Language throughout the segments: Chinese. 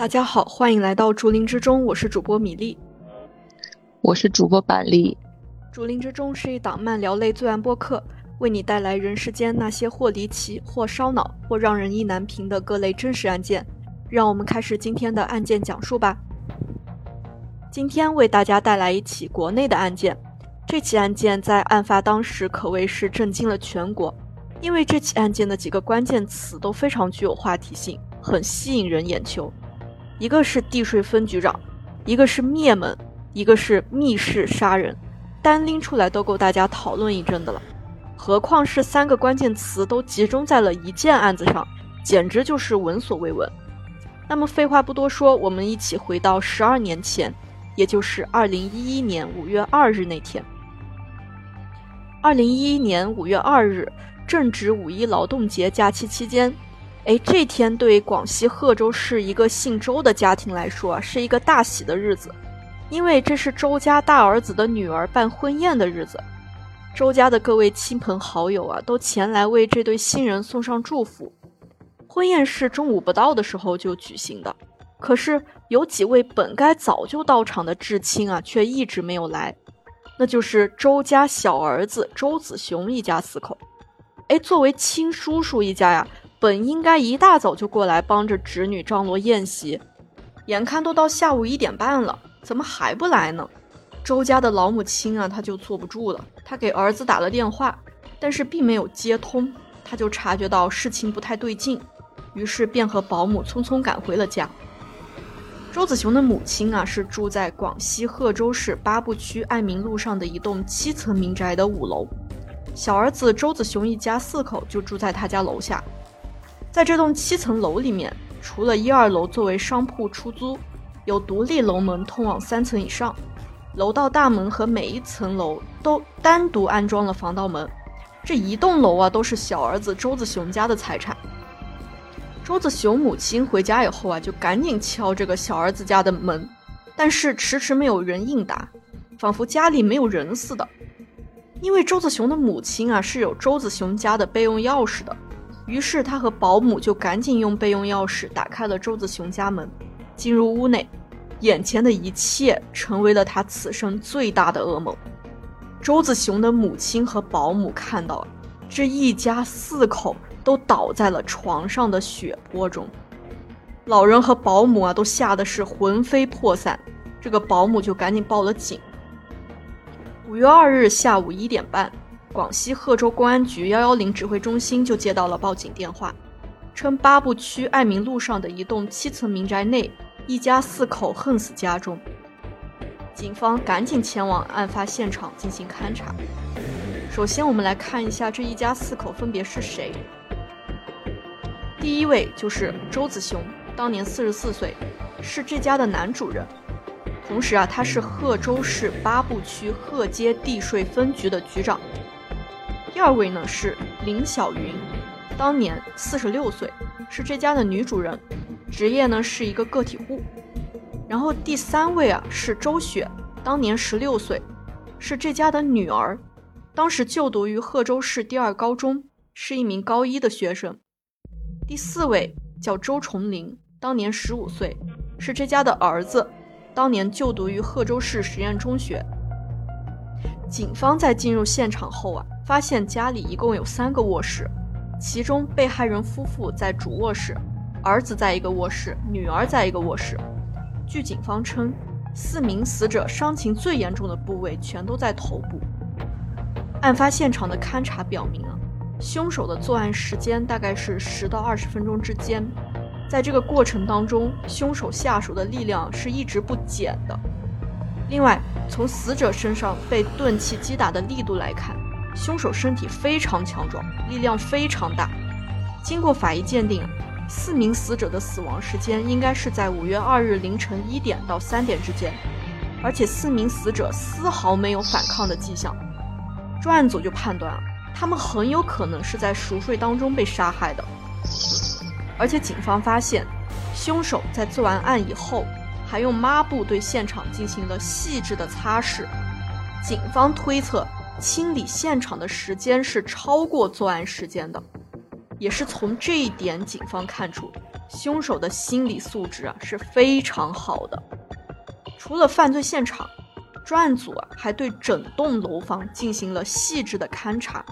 大家好，欢迎来到竹林之中，我是主播米粒，我是主播板栗。竹林之中是一档漫聊类罪案播客，为你带来人世间那些或离奇、或烧脑、或让人意难平的各类真实案件。让我们开始今天的案件讲述吧。今天为大家带来一起国内的案件，这起案件在案发当时可谓是震惊了全国，因为这起案件的几个关键词都非常具有话题性，很吸引人眼球。一个是地税分局长，一个是灭门，一个是密室杀人，单拎出来都够大家讨论一阵的了。何况是三个关键词都集中在了一件案子上，简直就是闻所未闻。那么废话不多说，我们一起回到十二年前，也就是二零一一年五月二日那天。二零一一年五月二日，正值五一劳动节假期期间。哎，这天对广西贺州市一个姓周的家庭来说，是一个大喜的日子，因为这是周家大儿子的女儿办婚宴的日子。周家的各位亲朋好友啊，都前来为这对新人送上祝福。婚宴是中午不到的时候就举行的，可是有几位本该早就到场的至亲啊，却一直没有来。那就是周家小儿子周子雄一家四口。哎，作为亲叔叔一家呀。本应该一大早就过来帮着侄女张罗宴席，眼看都到下午一点半了，怎么还不来呢？周家的老母亲啊，她就坐不住了，她给儿子打了电话，但是并没有接通，她就察觉到事情不太对劲，于是便和保姆匆匆赶回了家。周子雄的母亲啊，是住在广西贺州市八步区爱民路上的一栋七层民宅的五楼，小儿子周子雄一家四口就住在他家楼下。在这栋七层楼里面，除了一二楼作为商铺出租，有独立楼门通往三层以上，楼道大门和每一层楼都单独安装了防盗门。这一栋楼啊，都是小儿子周子雄家的财产。周子雄母亲回家以后啊，就赶紧敲这个小儿子家的门，但是迟迟没有人应答，仿佛家里没有人似的。因为周子雄的母亲啊，是有周子雄家的备用钥匙的。于是他和保姆就赶紧用备用钥匙打开了周子雄家门，进入屋内，眼前的一切成为了他此生最大的噩梦。周子雄的母亲和保姆看到，这一家四口都倒在了床上的血泊中，老人和保姆啊都吓得是魂飞魄散，这个保姆就赶紧报了警。五月二日下午一点半。广西贺州公安局幺幺零指挥中心就接到了报警电话，称八步区爱民路上的一栋七层民宅内，一家四口横死家中。警方赶紧前往案发现场进行勘查。首先，我们来看一下这一家四口分别是谁。第一位就是周子雄，当年四十四岁，是这家的男主人，同时啊，他是贺州市八步区贺街地税分局的局长。第二位呢是林小云，当年四十六岁，是这家的女主人，职业呢是一个个体户。然后第三位啊是周雪，当年十六岁，是这家的女儿，当时就读于贺州市第二高中，是一名高一的学生。第四位叫周崇林，当年十五岁，是这家的儿子，当年就读于贺州市实验中学。警方在进入现场后啊。发现家里一共有三个卧室，其中被害人夫妇在主卧室，儿子在一个卧室，女儿在一个卧室。据警方称，四名死者伤情最严重的部位全都在头部。案发现场的勘查表明啊，凶手的作案时间大概是十到二十分钟之间，在这个过程当中，凶手下手的力量是一直不减的。另外，从死者身上被钝器击打的力度来看。凶手身体非常强壮，力量非常大。经过法医鉴定，四名死者的死亡时间应该是在五月二日凌晨一点到三点之间，而且四名死者丝毫没有反抗的迹象。专案组就判断，他们很有可能是在熟睡当中被杀害的。而且警方发现，凶手在做完案以后，还用抹布对现场进行了细致的擦拭。警方推测。清理现场的时间是超过作案时间的，也是从这一点，警方看出凶手的心理素质啊是非常好的。除了犯罪现场，专案组啊还对整栋楼房进行了细致的勘查。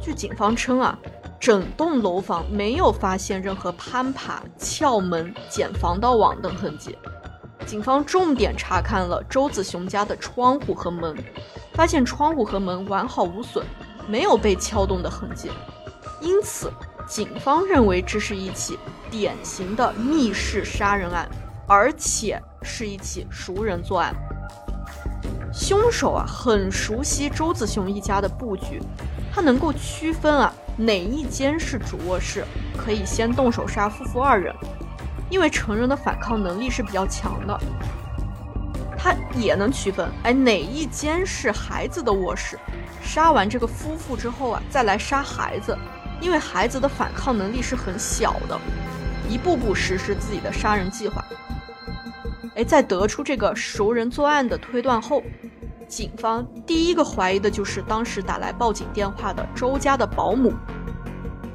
据警方称啊，整栋楼房没有发现任何攀爬、撬门、剪防盗网等痕迹。警方重点查看了周子雄家的窗户和门，发现窗户和门完好无损，没有被撬动的痕迹。因此，警方认为这是一起典型的密室杀人案，而且是一起熟人作案。凶手啊，很熟悉周子雄一家的布局，他能够区分啊哪一间是主卧室，可以先动手杀夫妇二人。因为成人的反抗能力是比较强的，他也能区分哎哪一间是孩子的卧室，杀完这个夫妇之后啊，再来杀孩子。因为孩子的反抗能力是很小的，一步步实施自己的杀人计划。哎，在得出这个熟人作案的推断后，警方第一个怀疑的就是当时打来报警电话的周家的保姆。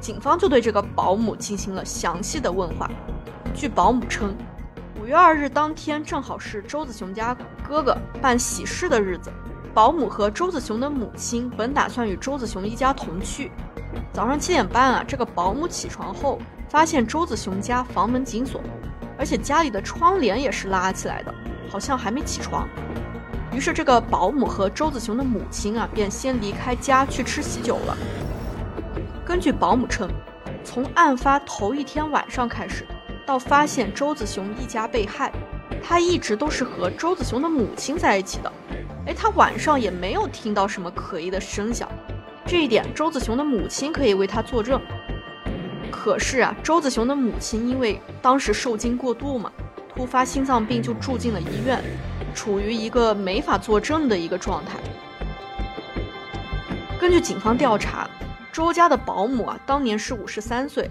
警方就对这个保姆进行了详细的问话。据保姆称，五月二日当天正好是周子雄家哥哥办喜事的日子，保姆和周子雄的母亲本打算与周子雄一家同去。早上七点半啊，这个保姆起床后发现周子雄家房门紧锁，而且家里的窗帘也是拉起来的，好像还没起床。于是这个保姆和周子雄的母亲啊，便先离开家去吃喜酒了。根据保姆称，从案发头一天晚上开始，到发现周子雄一家被害，他一直都是和周子雄的母亲在一起的。哎，他晚上也没有听到什么可疑的声响。这一点，周子雄的母亲可以为他作证。可是啊，周子雄的母亲因为当时受惊过度嘛，突发心脏病就住进了医院，处于一个没法作证的一个状态。根据警方调查，周家的保姆啊，当年是五十三岁，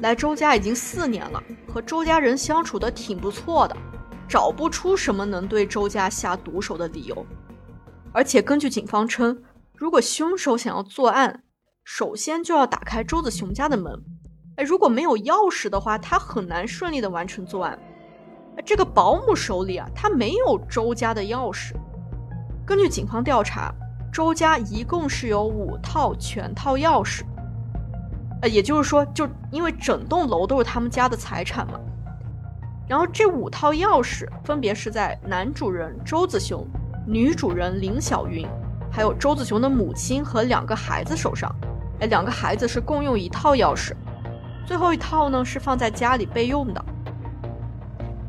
来周家已经四年了，和周家人相处的挺不错的，找不出什么能对周家下毒手的理由。而且根据警方称。如果凶手想要作案，首先就要打开周子雄家的门。哎，如果没有钥匙的话，他很难顺利的完成作案。这个保姆手里啊，他没有周家的钥匙。根据警方调查，周家一共是有五套全套钥匙。呃，也就是说，就因为整栋楼都是他们家的财产嘛。然后这五套钥匙分别是在男主人周子雄、女主人林小云。还有周子雄的母亲和两个孩子手上，哎，两个孩子是共用一套钥匙，最后一套呢是放在家里备用的。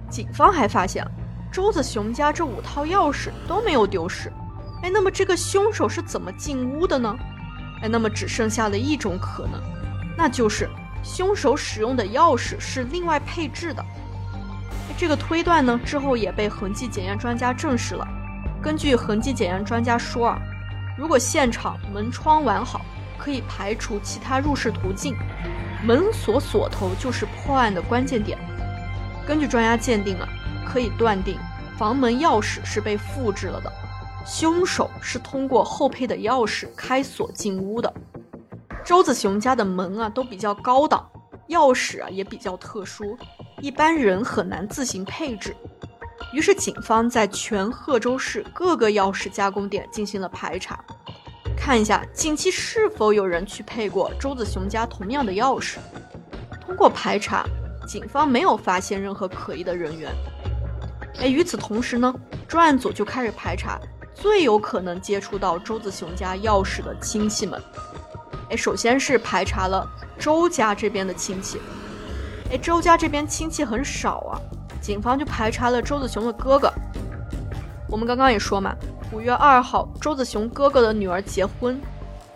警方还发现，周子雄家这五套钥匙都没有丢失，哎，那么这个凶手是怎么进屋的呢？哎，那么只剩下了一种可能，那就是凶手使用的钥匙是另外配置的。这个推断呢之后也被痕迹检验专家证实了。根据痕迹检验专家说啊。如果现场门窗完好，可以排除其他入室途径，门锁锁头就是破案的关键点。根据专家鉴定啊，可以断定房门钥匙是被复制了的，凶手是通过后配的钥匙开锁进屋的。周子雄家的门啊都比较高档，钥匙啊也比较特殊，一般人很难自行配置。于是，警方在全贺州市各个钥匙加工店进行了排查，看一下近期是否有人去配过周子雄家同样的钥匙。通过排查，警方没有发现任何可疑的人员。哎，与此同时呢，专案组就开始排查最有可能接触到周子雄家钥匙的亲戚们。哎，首先是排查了周家这边的亲戚。哎，周家这边亲戚很少啊。警方就排查了周子雄的哥哥。我们刚刚也说嘛，五月二号，周子雄哥哥的女儿结婚，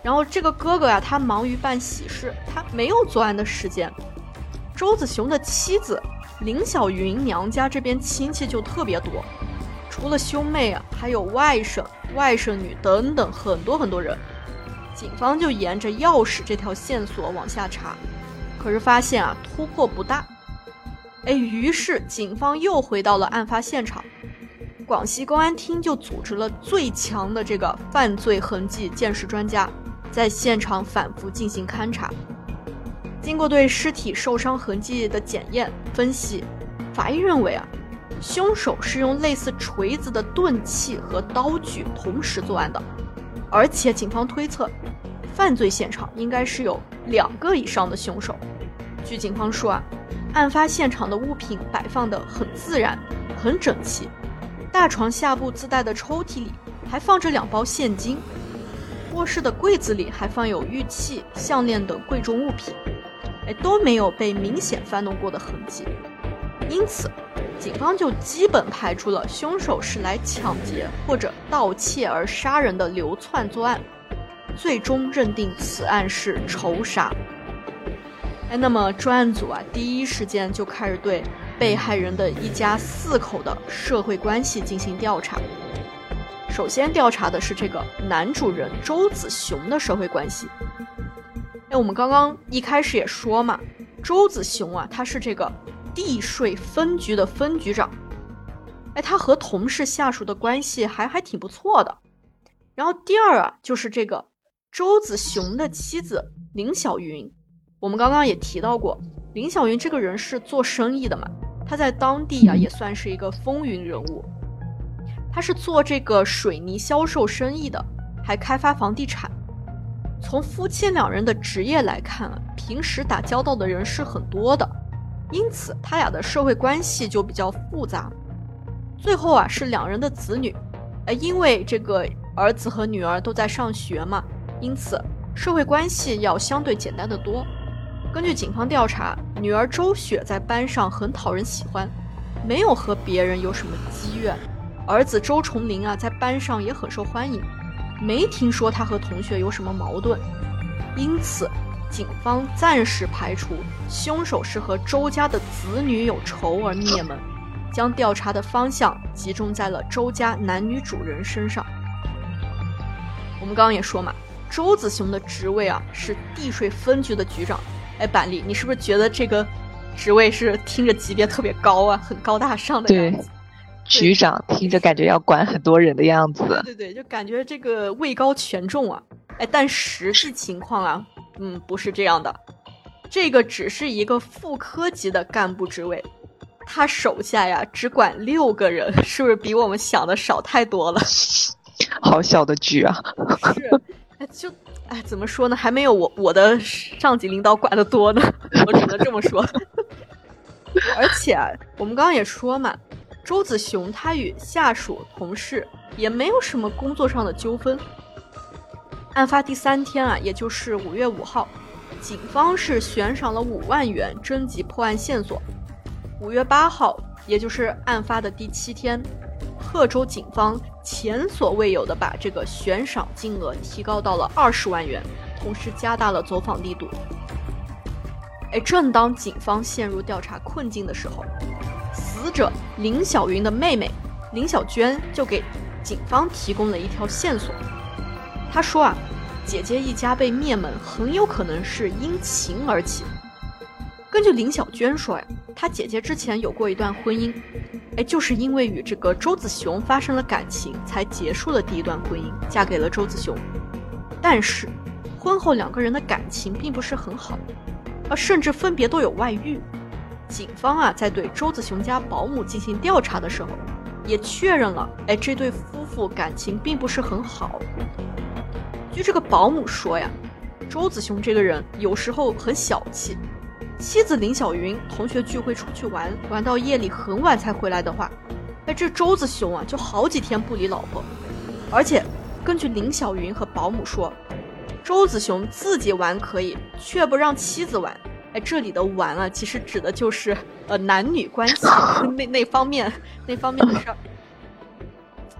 然后这个哥哥呀，他忙于办喜事，他没有作案的时间。周子雄的妻子林小云娘家这边亲戚就特别多，除了兄妹啊，还有外甥、外甥女等等很多很多人。警方就沿着钥匙这条线索往下查，可是发现啊，突破不大。哎，于是警方又回到了案发现场，广西公安厅就组织了最强的这个犯罪痕迹鉴识专家，在现场反复进行勘查。经过对尸体受伤痕迹的检验分析，法医认为啊，凶手是用类似锤子的钝器和刀具同时作案的，而且警方推测，犯罪现场应该是有两个以上的凶手。据警方说啊，案发现场的物品摆放的很自然，很整齐，大床下部自带的抽屉里还放着两包现金，卧室的柜子里还放有玉器、项链等贵重物品。哎，都没有被明显翻动过的痕迹，因此，警方就基本排除了凶手是来抢劫或者盗窃而杀人的流窜作案，最终认定此案是仇杀。哎，那么专案组啊，第一时间就开始对被害人的一家四口的社会关系进行调查。首先调查的是这个男主人周子雄的社会关系。哎，我们刚刚一开始也说嘛，周子雄啊，他是这个地税分局的分局长。哎，他和同事下属的关系还还挺不错的。然后第二啊，就是这个周子雄的妻子林小云。我们刚刚也提到过，林小云这个人是做生意的嘛，他在当地啊也算是一个风云人物。他是做这个水泥销售生意的，还开发房地产。从夫妻两人的职业来看啊，平时打交道的人是很多的，因此他俩的社会关系就比较复杂。最后啊，是两人的子女，呃，因为这个儿子和女儿都在上学嘛，因此社会关系要相对简单的多。根据警方调查，女儿周雪在班上很讨人喜欢，没有和别人有什么积怨；儿子周崇林啊，在班上也很受欢迎。没听说他和同学有什么矛盾，因此警方暂时排除凶手是和周家的子女有仇而灭门，将调查的方向集中在了周家男女主人身上。我们刚刚也说嘛，周子雄的职位啊是地税分局的局长。哎，板栗，你是不是觉得这个职位是听着级别特别高啊，很高大上的样子？局长听着感觉要管很多人的样子，对对，就感觉这个位高权重啊，哎，但实际情况啊，嗯，不是这样的，这个只是一个副科级的干部职位，他手下呀只管六个人，是不是比我们想的少太多了？好小的局啊！是，哎，就哎，怎么说呢？还没有我我的上级领导管的多呢，我只能这么说。而且我们刚刚也说嘛。周子雄他与下属同事也没有什么工作上的纠纷。案发第三天啊，也就是五月五号，警方是悬赏了五万元征集破案线索。五月八号，也就是案发的第七天，贺州警方前所未有的把这个悬赏金额提高到了二十万元，同时加大了走访力度。哎，正当警方陷入调查困境的时候。死者林小云的妹妹林小娟就给警方提供了一条线索。他说啊，姐姐一家被灭门很有可能是因情而起。根据林小娟说呀，她姐姐之前有过一段婚姻，哎，就是因为与这个周子雄发生了感情，才结束了第一段婚姻，嫁给了周子雄。但是婚后两个人的感情并不是很好，而甚至分别都有外遇。警方啊，在对周子雄家保姆进行调查的时候，也确认了，哎，这对夫妇感情并不是很好。据这个保姆说呀，周子雄这个人有时候很小气，妻子林小云同学聚会出去玩，玩到夜里很晚才回来的话，哎，这周子雄啊就好几天不理老婆。而且，根据林小云和保姆说，周子雄自己玩可以，却不让妻子玩。哎，这里的玩啊，其实指的就是呃男女关系 那那方面那方面的事儿。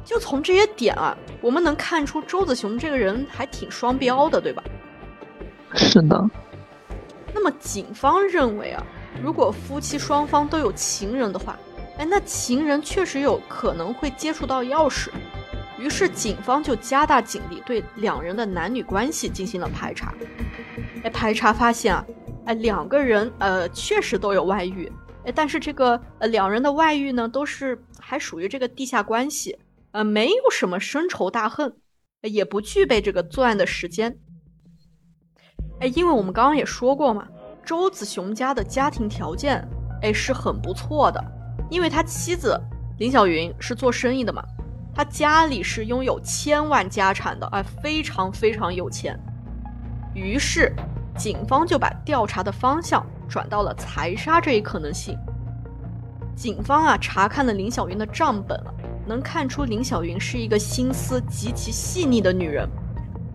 就从这些点啊，我们能看出周子雄这个人还挺双标的，对吧？是的。那么警方认为啊，如果夫妻双方都有情人的话，哎，那情人确实有可能会接触到钥匙。于是警方就加大警力，对两人的男女关系进行了排查。哎，排查发现啊。哎，两个人呃确实都有外遇，哎，但是这个呃两人的外遇呢，都是还属于这个地下关系，呃，没有什么深仇大恨，也不具备这个作案的时间。哎，因为我们刚刚也说过嘛，周子雄家的家庭条件，哎，是很不错的，因为他妻子林小云是做生意的嘛，他家里是拥有千万家产的，哎，非常非常有钱。于是，警方就把调查的方向转到了财杀这一可能性。警方啊，查看了林小云的账本啊，能看出林小云是一个心思极其细腻的女人，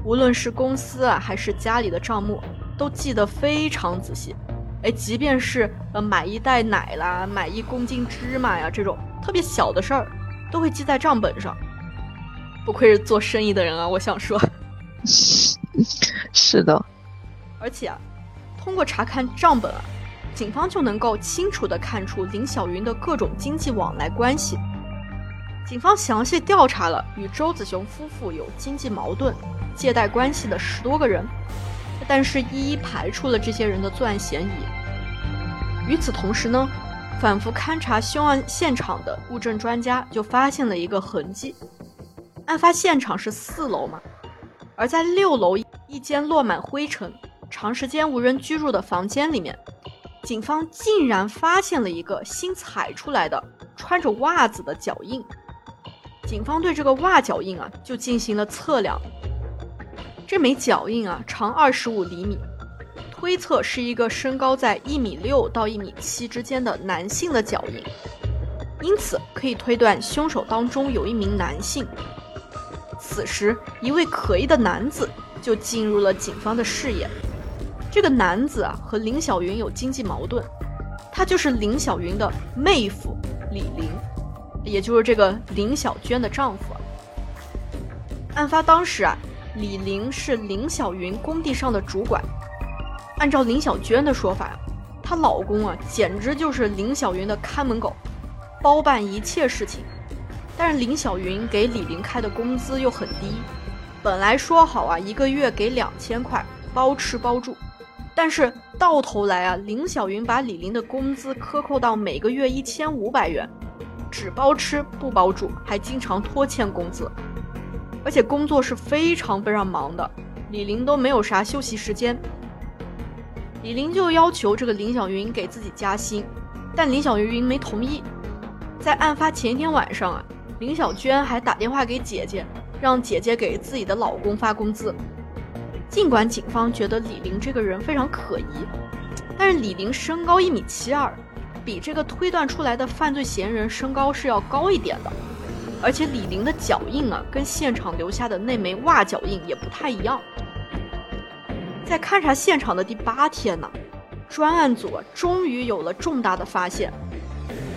无论是公司啊，还是家里的账目。都记得非常仔细，哎，即便是呃买一袋奶啦，买一公斤芝麻呀，这种特别小的事儿，都会记在账本上。不愧是做生意的人啊，我想说，是的。而且啊，通过查看账本啊，警方就能够清楚的看出林小云的各种经济往来关系。警方详细调查了与周子雄夫妇有经济矛盾、借贷关系的十多个人。但是，一一排除了这些人的作案嫌疑。与此同时呢，反复勘察凶案现场的物证专家就发现了一个痕迹：案发现场是四楼嘛，而在六楼一间落满灰尘、长时间无人居住的房间里面，警方竟然发现了一个新踩出来的穿着袜子的脚印。警方对这个袜脚印啊，就进行了测量。这枚脚印啊，长二十五厘米，推测是一个身高在一米六到一米七之间的男性的脚印，因此可以推断凶手当中有一名男性。此时，一位可疑的男子就进入了警方的视野。这个男子啊，和林小云有经济矛盾，他就是林小云的妹夫李玲，也就是这个林小娟的丈夫。案发当时啊。李玲是林小云工地上的主管，按照林小娟的说法，她老公啊简直就是林小云的看门狗，包办一切事情。但是林小云给李玲开的工资又很低，本来说好啊一个月给两千块，包吃包住，但是到头来啊林小云把李玲的工资克扣到每个月一千五百元，只包吃不包住，还经常拖欠工资。而且工作是非常非常忙的，李玲都没有啥休息时间。李玲就要求这个林小云给自己加薪，但林小云没同意。在案发前一天晚上啊，林小娟还打电话给姐姐，让姐姐给自己的老公发工资。尽管警方觉得李玲这个人非常可疑，但是李玲身高一米七二，比这个推断出来的犯罪嫌疑人身高是要高一点的。而且李玲的脚印啊，跟现场留下的那枚袜脚印也不太一样。在勘察现场的第八天呢，专案组终于有了重大的发现。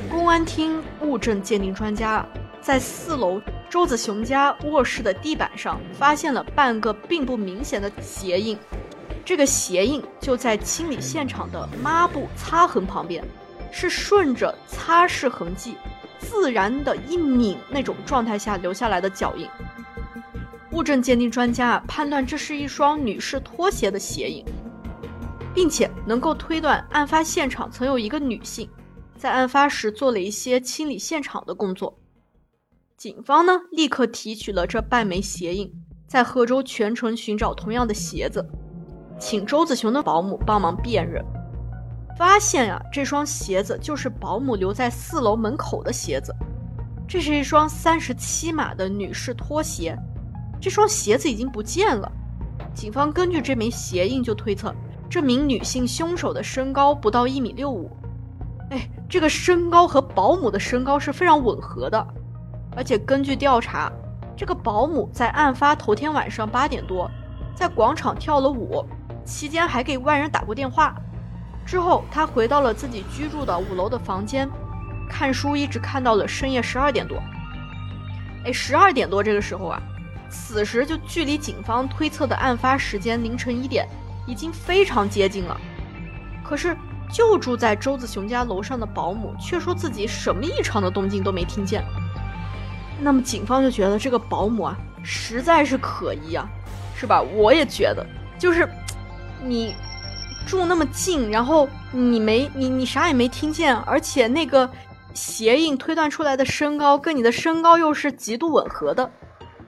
公安厅物证鉴定专家在四楼周子雄家卧室的地板上发现了半个并不明显的鞋印，这个鞋印就在清理现场的抹布擦痕旁边，是顺着擦拭痕迹。自然的一拧那种状态下留下来的脚印，物证鉴定专家判断这是一双女士拖鞋的鞋印，并且能够推断案发现场曾有一个女性在案发时做了一些清理现场的工作。警方呢立刻提取了这半枚鞋印，在贺州全城寻找同样的鞋子，请周子雄的保姆帮忙辨认。发现啊，这双鞋子就是保姆留在四楼门口的鞋子。这是一双三十七码的女士拖鞋，这双鞋子已经不见了。警方根据这枚鞋印就推测，这名女性凶手的身高不到一米六五。哎，这个身高和保姆的身高是非常吻合的。而且根据调查，这个保姆在案发头天晚上八点多，在广场跳了舞，期间还给外人打过电话。之后，他回到了自己居住的五楼的房间，看书，一直看到了深夜十二点多。哎，十二点多这个时候啊，此时就距离警方推测的案发时间凌晨一点已经非常接近了。可是，就住在周子雄家楼上的保姆却说自己什么异常的动静都没听见。那么，警方就觉得这个保姆啊，实在是可疑啊，是吧？我也觉得，就是你。住那么近，然后你没你你啥也没听见，而且那个鞋印推断出来的身高跟你的身高又是极度吻合的，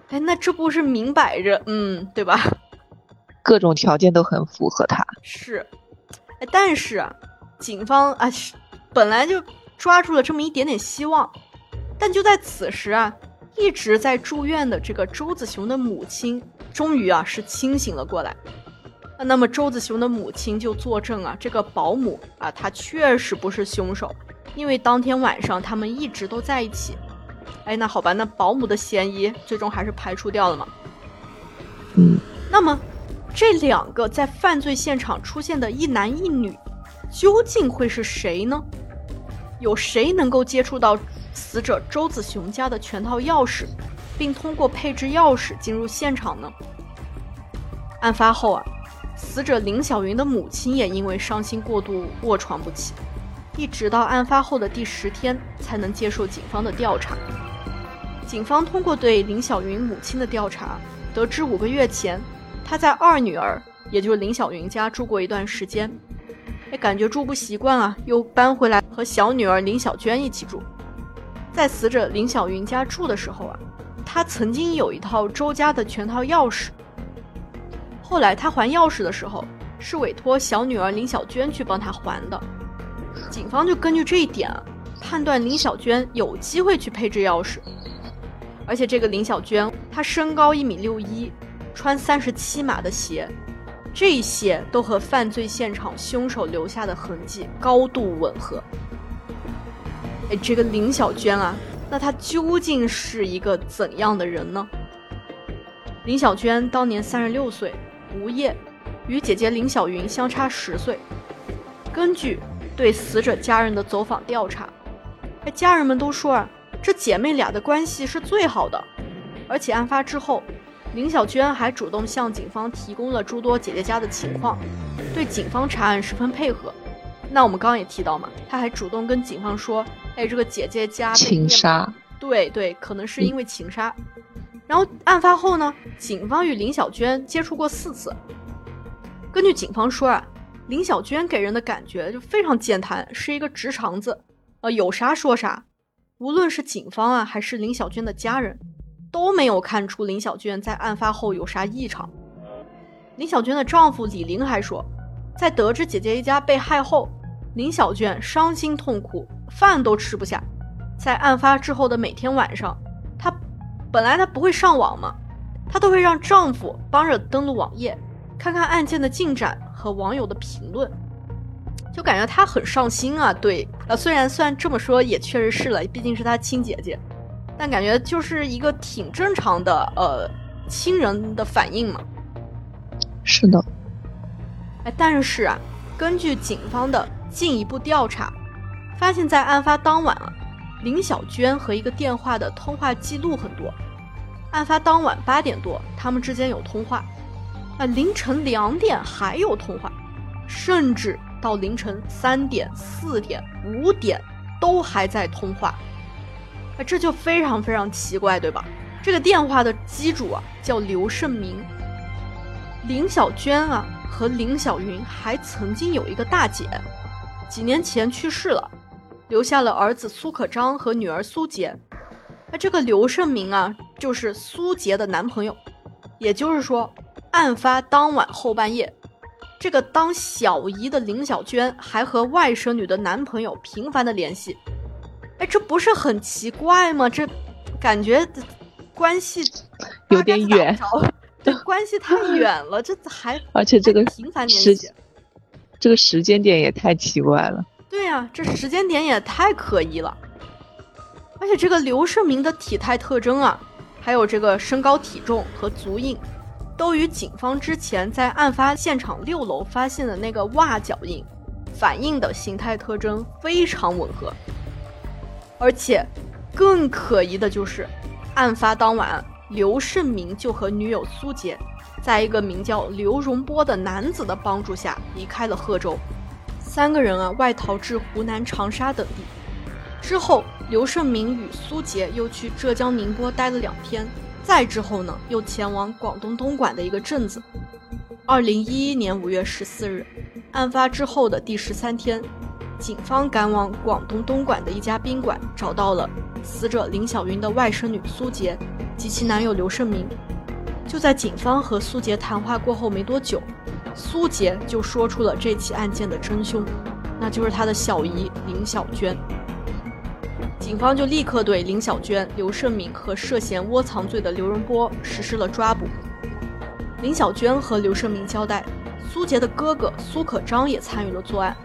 哎，那这不是明摆着，嗯，对吧？各种条件都很符合他。是，哎，但是啊，警方啊，本来就抓住了这么一点点希望，但就在此时啊，一直在住院的这个周子雄的母亲，终于啊是清醒了过来。那么周子雄的母亲就作证啊，这个保姆啊，她确实不是凶手，因为当天晚上他们一直都在一起。哎，那好吧，那保姆的嫌疑最终还是排除掉了嘛。嗯，那么这两个在犯罪现场出现的一男一女，究竟会是谁呢？有谁能够接触到死者周子雄家的全套钥匙，并通过配置钥匙进入现场呢？案发后啊，死者林小云的母亲也因为伤心过度卧床不起，一直到案发后的第十天才能接受警方的调查。警方通过对林小云母亲的调查。得知五个月前，她在二女儿，也就是林小云家住过一段时间，哎，感觉住不习惯啊，又搬回来和小女儿林小娟一起住。在死者林小云家住的时候啊，他曾经有一套周家的全套钥匙。后来他还钥匙的时候，是委托小女儿林小娟去帮他还的。警方就根据这一点，判断林小娟有机会去配置钥匙。而且这个林小娟，她身高一米六一，穿三十七码的鞋，这些都和犯罪现场凶手留下的痕迹高度吻合。哎，这个林小娟啊，那她究竟是一个怎样的人呢？林小娟当年三十六岁，无业，与姐姐林小云相差十岁。根据对死者家人的走访调查，哎，家人们都说啊。这姐妹俩的关系是最好的，而且案发之后，林小娟还主动向警方提供了诸多姐姐家的情况，对警方查案十分配合。那我们刚刚也提到嘛，她还主动跟警方说：“哎，这个姐姐家情杀，对对，可能是因为情杀。”然后案发后呢，警方与林小娟接触过四次。根据警方说啊，林小娟给人的感觉就非常健谈，是一个直肠子，呃，有啥说啥。无论是警方啊，还是林小娟的家人，都没有看出林小娟在案发后有啥异常。林小娟的丈夫李林还说，在得知姐姐一家被害后，林小娟伤心痛苦，饭都吃不下。在案发之后的每天晚上，本来她不会上网嘛，她都会让丈夫帮着登录网页，看看案件的进展和网友的评论。就感觉她很上心啊，对，呃，虽然虽然这么说也确实是了，毕竟是她亲姐姐，但感觉就是一个挺正常的呃亲人的反应嘛。是的，哎，但是啊，根据警方的进一步调查，发现在案发当晚啊，林小娟和一个电话的通话记录很多，案发当晚八点多他们之间有通话，啊，凌晨两点还有通话，甚至。到凌晨三点、四点、五点都还在通话，哎，这就非常非常奇怪，对吧？这个电话的机主啊叫刘胜明，林小娟啊和林小云还曾经有一个大姐，几年前去世了，留下了儿子苏可章和女儿苏杰。那这个刘胜明啊就是苏杰的男朋友，也就是说，案发当晚后半夜。这个当小姨的林小娟还和外甥女的男朋友频繁的联系，哎，这不是很奇怪吗？这感觉关系有点远，这关系太远了，这还而且这个频繁联系，这个时间点也太奇怪了。对呀，这时间点也太可疑了。而且这个刘胜明的体态特征啊，还有这个身高体重和足印。都与警方之前在案发现场六楼发现的那个袜脚印反映的形态特征非常吻合，而且更可疑的就是，案发当晚刘胜明就和女友苏杰，在一个名叫刘荣波的男子的帮助下离开了贺州，三个人啊外逃至湖南长沙等地，之后刘胜明与苏杰又去浙江宁波待了两天。再之后呢，又前往广东东莞的一个镇子。二零一一年五月十四日，案发之后的第十三天，警方赶往广东东莞的一家宾馆，找到了死者林小云的外甥女苏杰及其男友刘胜明。就在警方和苏杰谈话过后没多久，苏杰就说出了这起案件的真凶，那就是他的小姨林小娟。警方就立刻对林小娟、刘胜明和涉嫌窝藏罪的刘荣波实施了抓捕。林小娟和刘胜明交代，苏杰的哥哥苏可章也参与了作案，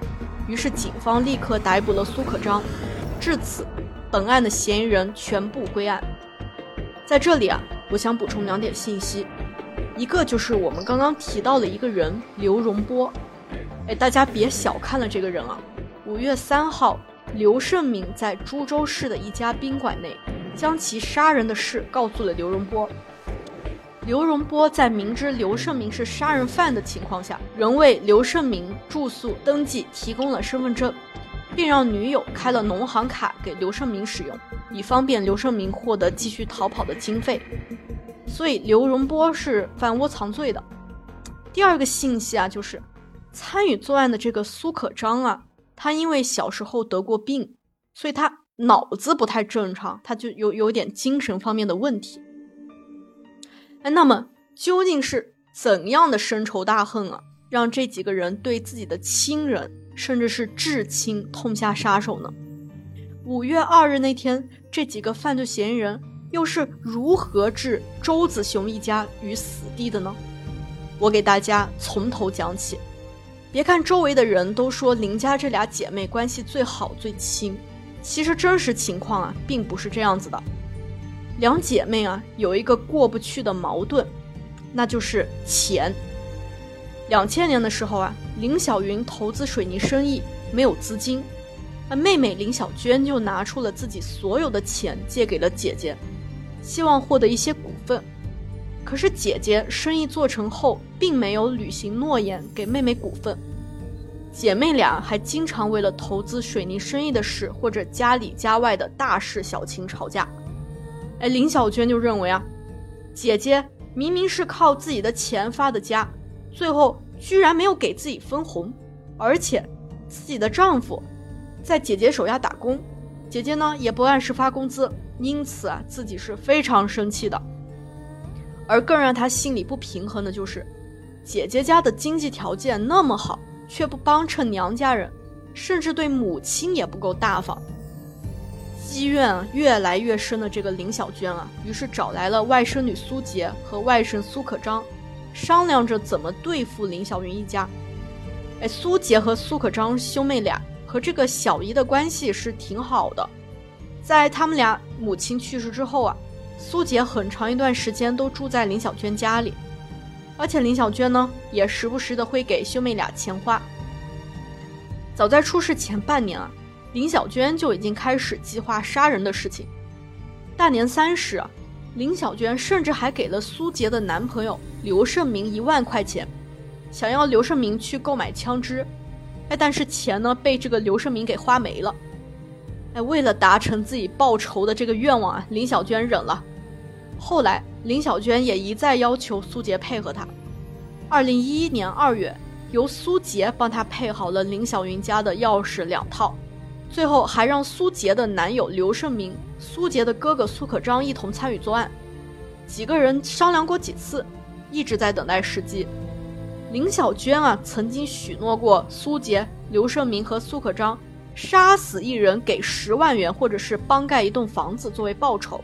于是警方立刻逮捕了苏可章。至此，本案的嫌疑人全部归案。在这里啊，我想补充两点信息。一个就是我们刚刚提到的一个人刘荣波，哎，大家别小看了这个人啊。五月三号，刘胜明在株洲市的一家宾馆内，将其杀人的事告诉了刘荣波。刘荣波在明知刘胜明是杀人犯的情况下，仍为刘胜明住宿登记提供了身份证，并让女友开了农行卡给刘胜明使用，以方便刘胜明获得继续逃跑的经费。所以刘荣波是犯窝藏罪的。第二个信息啊，就是参与作案的这个苏可章啊，他因为小时候得过病，所以他脑子不太正常，他就有有点精神方面的问题。哎，那么究竟是怎样的深仇大恨啊，让这几个人对自己的亲人甚至是至亲痛下杀手呢？五月二日那天，这几个犯罪嫌疑人。又是如何置周子雄一家于死地的呢？我给大家从头讲起。别看周围的人都说林家这俩姐妹关系最好最亲，其实真实情况啊并不是这样子的。两姐妹啊有一个过不去的矛盾，那就是钱。两千年的时候啊，林小云投资水泥生意没有资金，而妹妹林小娟就拿出了自己所有的钱借给了姐姐。希望获得一些股份，可是姐姐生意做成后，并没有履行诺言给妹妹股份。姐妹俩还经常为了投资水泥生意的事，或者家里家外的大事小情吵架。哎，林小娟就认为啊，姐姐明明是靠自己的钱发的家，最后居然没有给自己分红，而且自己的丈夫在姐姐手下打工，姐姐呢也不按时发工资。因此啊，自己是非常生气的。而更让他心里不平衡的就是，姐姐家的经济条件那么好，却不帮衬娘家人，甚至对母亲也不够大方。积怨越来越深的这个林小娟啊，于是找来了外甥女苏杰和外甥苏可章，商量着怎么对付林小云一家。哎，苏杰和苏可章兄妹俩和这个小姨的关系是挺好的。在他们俩母亲去世之后啊，苏杰很长一段时间都住在林小娟家里，而且林小娟呢也时不时的会给兄妹俩钱花。早在出事前半年啊，林小娟就已经开始计划杀人的事情。大年三十啊，林小娟甚至还给了苏杰的男朋友刘胜明一万块钱，想要刘胜明去购买枪支。哎，但是钱呢被这个刘胜明给花没了。哎为了达成自己报仇的这个愿望啊，林小娟忍了。后来，林小娟也一再要求苏杰配合她。二零一一年二月，由苏杰帮她配好了林小云家的钥匙两套，最后还让苏杰的男友刘胜明、苏杰的哥哥苏可章一同参与作案。几个人商量过几次，一直在等待时机。林小娟啊，曾经许诺过苏杰、刘胜明和苏可章。杀死一人给十万元，或者是帮盖一栋房子作为报酬。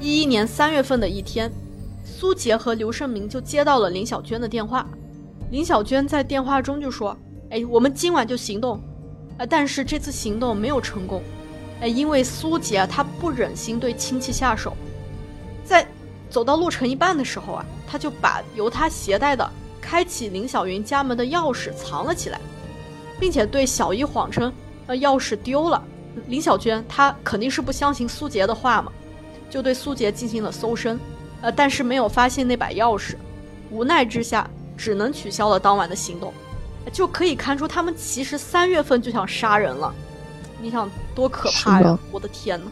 一一年三月份的一天，苏杰和刘胜明就接到了林小娟的电话。林小娟在电话中就说：“哎，我们今晚就行动。”啊，但是这次行动没有成功。哎，因为苏杰，他不忍心对亲戚下手，走到路程一半的时候啊，他就把由他携带的开启林小云家门的钥匙藏了起来。并且对小姨谎称，呃，钥匙丢了。林小娟她肯定是不相信苏杰的话嘛，就对苏杰进行了搜身，呃，但是没有发现那把钥匙。无奈之下，只能取消了当晚的行动。就可以看出，他们其实三月份就想杀人了。你想多可怕呀！我的天呐！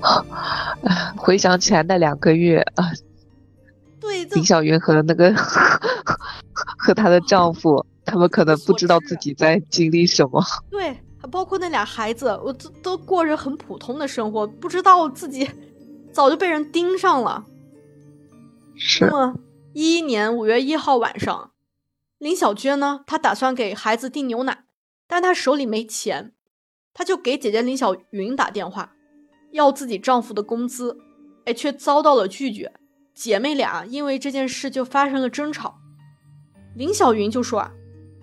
回想起来那两个月啊，对，林小云和那个 和她的丈 夫。他们可能不知道自己在经历什么，对，包括那俩孩子，我都都过着很普通的生活，不知道自己早就被人盯上了。是。那么，一一年五月一号晚上，林小娟呢，她打算给孩子订牛奶，但她手里没钱，她就给姐姐林小云打电话，要自己丈夫的工资，哎，却遭到了拒绝。姐妹俩因为这件事就发生了争吵。林小云就说啊，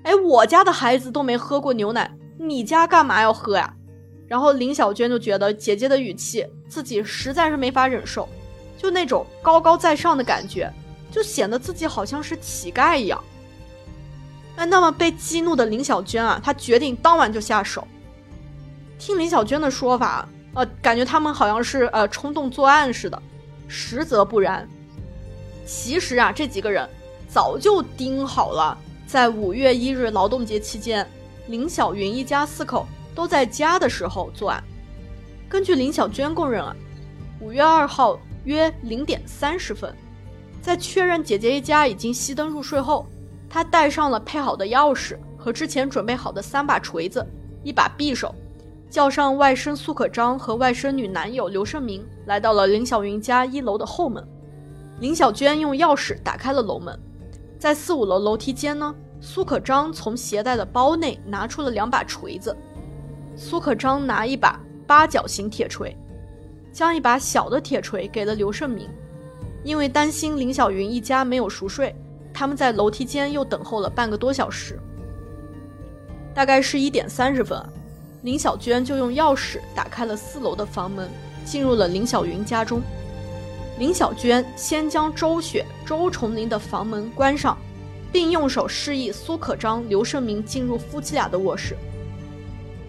哎，我家的孩子都没喝过牛奶，你家干嘛要喝呀？然后林小娟就觉得姐姐的语气，自己实在是没法忍受，就那种高高在上的感觉。就显得自己好像是乞丐一样。哎，那么被激怒的林小娟啊，她决定当晚就下手。听林小娟的说法，呃，感觉他们好像是呃冲动作案似的，实则不然。其实啊，这几个人早就盯好了，在五月一日劳动节期间，林小云一家四口都在家的时候作案。根据林小娟供认啊，五月二号约零点三十分。在确认姐姐一家已经熄灯入睡后，她带上了配好的钥匙和之前准备好的三把锤子、一把匕首，叫上外甥苏可章和外甥女男友刘胜明，来到了林小云家一楼的后门。林小娟用钥匙打开了楼门，在四五楼楼梯间呢，苏可章从携带的包内拿出了两把锤子。苏可章拿一把八角形铁锤，将一把小的铁锤给了刘胜明。因为担心林小云一家没有熟睡，他们在楼梯间又等候了半个多小时。大概是一点三十分，林小娟就用钥匙打开了四楼的房门，进入了林小云家中。林小娟先将周雪、周崇林的房门关上，并用手示意苏可章、刘胜明进入夫妻俩的卧室。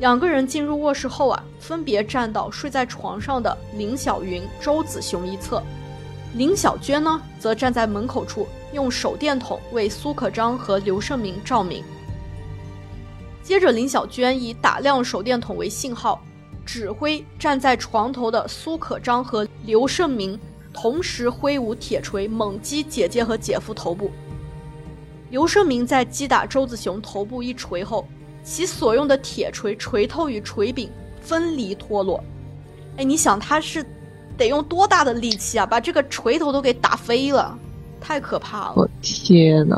两个人进入卧室后啊，分别站到睡在床上的林小云、周子雄一侧。林小娟呢，则站在门口处，用手电筒为苏可章和刘胜明照明。接着，林小娟以打亮手电筒为信号，指挥站在床头的苏可章和刘胜明同时挥舞铁锤，猛击姐姐和姐夫头部。刘胜明在击打周子雄头部一锤后，其所用的铁锤锤头与锤柄分离脱落。哎，你想他是？得用多大的力气啊！把这个锤头都给打飞了，太可怕了！我天呐。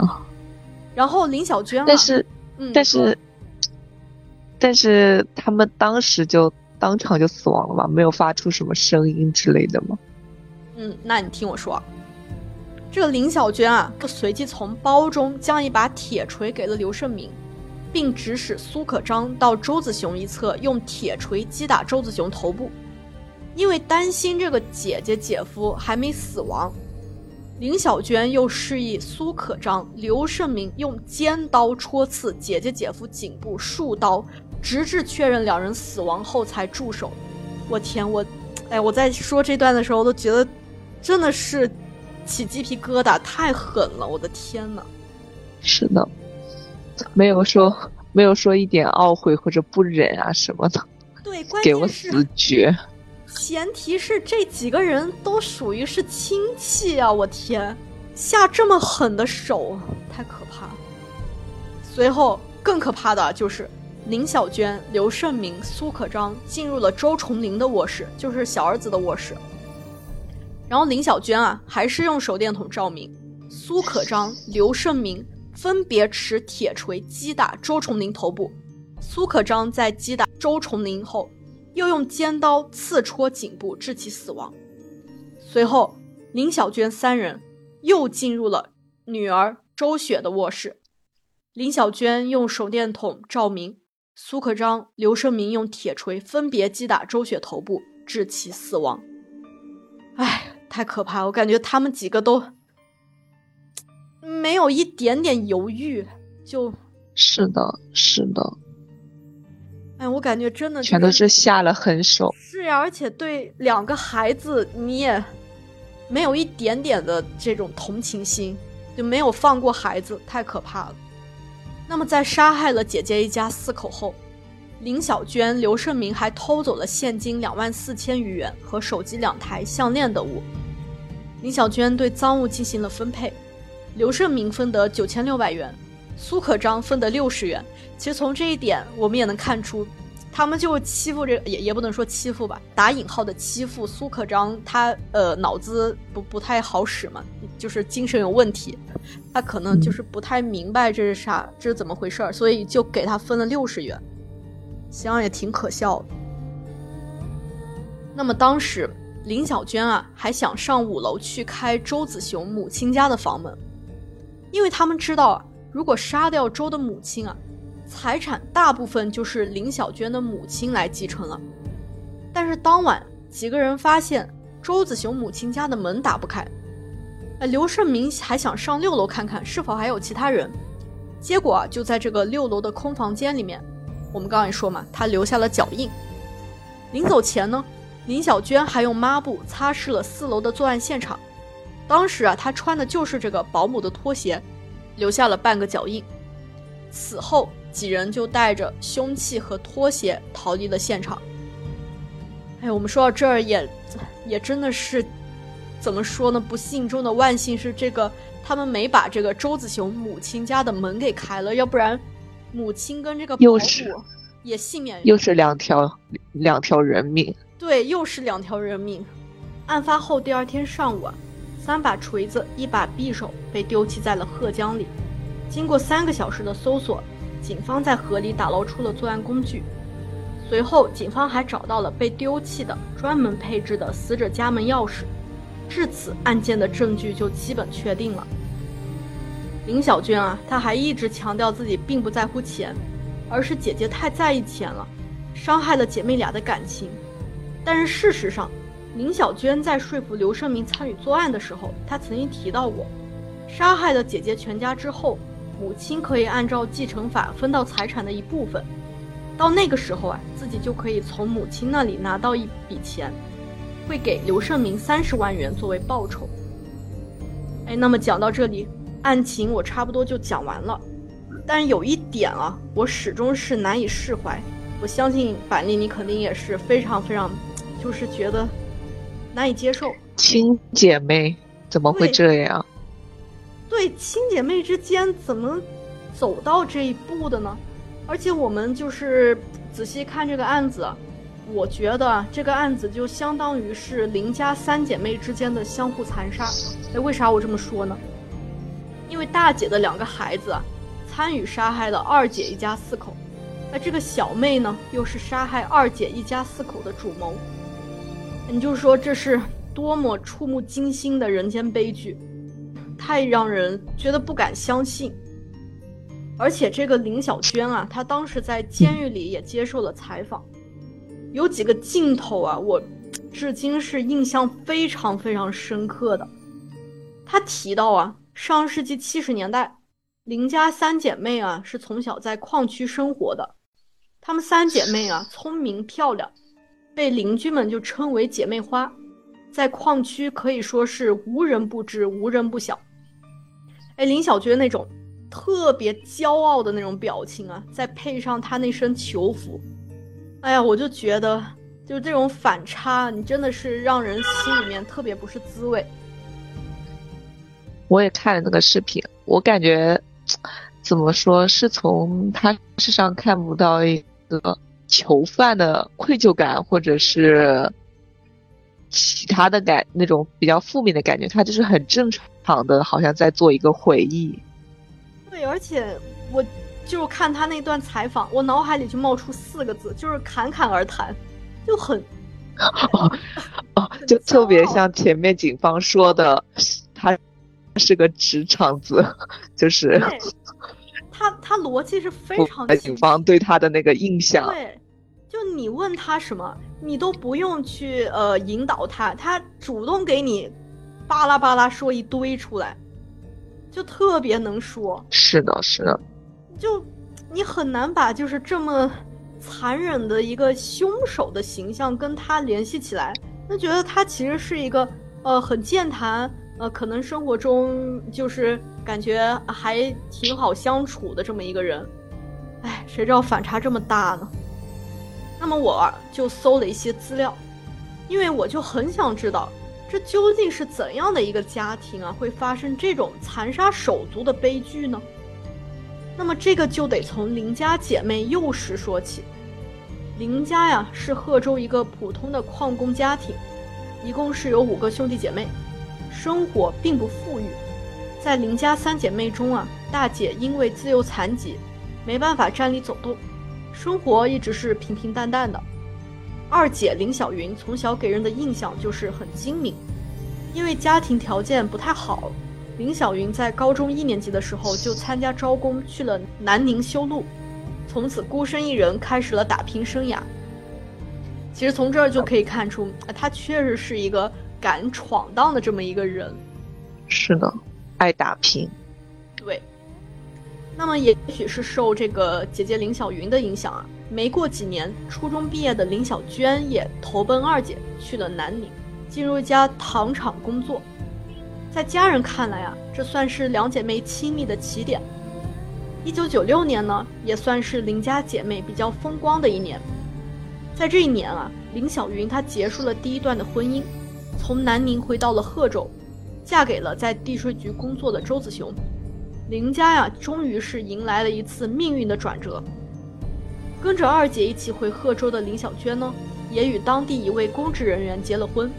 然后林小娟，但是，嗯但是，但是他们当时就当场就死亡了吗？没有发出什么声音之类的吗？嗯，那你听我说，这个林小娟啊，就随即从包中将一把铁锤给了刘胜明，并指使苏可章到周子雄一侧用铁锤击打周子雄头部。因为担心这个姐姐姐夫还没死亡，林小娟又示意苏可章、刘胜明用尖刀戳刺姐姐姐夫颈部数刀，直至确认两人死亡后才住手。我天，我，哎，我在说这段的时候我都觉得真的是起鸡皮疙瘩，太狠了！我的天呐。是的，没有说没有说一点懊悔或者不忍啊什么的。对，关键给我死绝。前提是这几个人都属于是亲戚啊！我天，下这么狠的手，太可怕了。随后更可怕的就是林小娟、刘胜明、苏可章进入了周崇林的卧室，就是小儿子的卧室。然后林小娟啊，还是用手电筒照明；苏可章、刘胜明分别持铁锤击打周崇林头部。苏可章在击打周崇林后。又用尖刀刺戳颈部，致其死亡。随后，林小娟三人又进入了女儿周雪的卧室。林小娟用手电筒照明，苏克章、刘胜明用铁锤分别击打周雪头部，致其死亡。哎，太可怕！我感觉他们几个都没有一点点犹豫，就是的，是的。哎，我感觉真的全都是下了狠手。是呀，而且对两个孩子，你也没有一点点的这种同情心，就没有放过孩子，太可怕了。那么，在杀害了姐姐一家四口后，林小娟、刘胜明还偷走了现金两万四千余元和手机两台、项链等物。林小娟对赃物进行了分配，刘胜明分得九千六百元。苏可章分得六十元。其实从这一点，我们也能看出，他们就欺负这，也也不能说欺负吧，打引号的欺负苏可章，他呃脑子不不太好使嘛，就是精神有问题，他可能就是不太明白这是啥，这是怎么回事儿，所以就给他分了六十元，想想也挺可笑的。那么当时林小娟啊，还想上五楼去开周子雄母亲家的房门，因为他们知道啊，如果杀掉周的母亲啊。财产大部分就是林小娟的母亲来继承了，但是当晚几个人发现周子雄母亲家的门打不开，刘胜明还想上六楼看看是否还有其他人，结果啊，就在这个六楼的空房间里面，我们刚刚也说嘛，他留下了脚印。临走前呢，林小娟还用抹布擦拭了四楼的作案现场，当时啊，她穿的就是这个保姆的拖鞋，留下了半个脚印。此后。几人就带着凶器和拖鞋逃离了现场。哎，我们说到这儿也，也真的是，怎么说呢？不幸中的万幸是这个，他们没把这个周子雄母亲家的门给开了，要不然，母亲跟这个保姆也幸免。又是两条两条人命。对，又是两条人命。案发后第二天上午啊，三把锤子、一把匕首被丢弃在了贺江里。经过三个小时的搜索。警方在河里打捞出了作案工具，随后警方还找到了被丢弃的专门配置的死者家门钥匙，至此案件的证据就基本确定了。林小娟啊，她还一直强调自己并不在乎钱，而是姐姐太在意钱了，伤害了姐妹俩的感情。但是事实上，林小娟在说服刘胜明参与作案的时候，她曾经提到过，杀害了姐姐全家之后。母亲可以按照继承法分到财产的一部分，到那个时候啊，自己就可以从母亲那里拿到一笔钱，会给刘胜明三十万元作为报酬。哎，那么讲到这里，案情我差不多就讲完了，但有一点啊，我始终是难以释怀。我相信板栗你肯定也是非常非常，就是觉得难以接受。亲姐妹怎么会这样？对亲姐妹之间怎么走到这一步的呢？而且我们就是仔细看这个案子，我觉得这个案子就相当于是林家三姐妹之间的相互残杀。哎，为啥我这么说呢？因为大姐的两个孩子参与杀害了二姐一家四口，那这个小妹呢，又是杀害二姐一家四口的主谋。你就说这是多么触目惊心的人间悲剧！太让人觉得不敢相信，而且这个林小娟啊，她当时在监狱里也接受了采访，有几个镜头啊，我至今是印象非常非常深刻的。她提到啊，上世纪七十年代，林家三姐妹啊是从小在矿区生活的，她们三姐妹啊聪明漂亮，被邻居们就称为姐妹花，在矿区可以说是无人不知，无人不晓。林小娟那种特别骄傲的那种表情啊，再配上她那身囚服，哎呀，我就觉得，就这种反差，你真的是让人心里面特别不是滋味。我也看了那个视频，我感觉怎么说是从他身上看不到一个囚犯的愧疚感，或者是其他的感那种比较负面的感觉，他就是很正常。躺的，好像在做一个回忆。对，而且我就是看他那段采访，我脑海里就冒出四个字，就是侃侃而谈，就很哦哦，就特别像前面警方说的，他是个直肠子，就是他他逻辑是非常。警方对他的那个印象，对，就你问他什么，你都不用去呃引导他，他主动给你。巴拉巴拉说一堆出来，就特别能说。是的，是的。就你很难把就是这么残忍的一个凶手的形象跟他联系起来，那觉得他其实是一个呃很健谈，呃可能生活中就是感觉还挺好相处的这么一个人。哎，谁知道反差这么大呢？那么我就搜了一些资料，因为我就很想知道。这究竟是怎样的一个家庭啊，会发生这种残杀手足的悲剧呢？那么这个就得从林家姐妹幼时说起。林家呀是贺州一个普通的矿工家庭，一共是有五个兄弟姐妹，生活并不富裕。在林家三姐妹中啊，大姐因为自幼残疾，没办法站立走动，生活一直是平平淡淡的。二姐林小云从小给人的印象就是很精明，因为家庭条件不太好，林小云在高中一年级的时候就参加招工去了南宁修路，从此孤身一人开始了打拼生涯。其实从这儿就可以看出，她确实是一个敢闯荡的这么一个人。是的，爱打拼。对。那么也许是受这个姐姐林小云的影响啊。没过几年，初中毕业的林小娟也投奔二姐去了南宁，进入一家糖厂工作。在家人看来啊，这算是两姐妹亲密的起点。一九九六年呢，也算是林家姐妹比较风光的一年。在这一年啊，林小云她结束了第一段的婚姻，从南宁回到了贺州，嫁给了在地税局工作的周子雄。林家呀，终于是迎来了一次命运的转折。跟着二姐一起回贺州的林小娟呢，也与当地一位公职人员结了婚。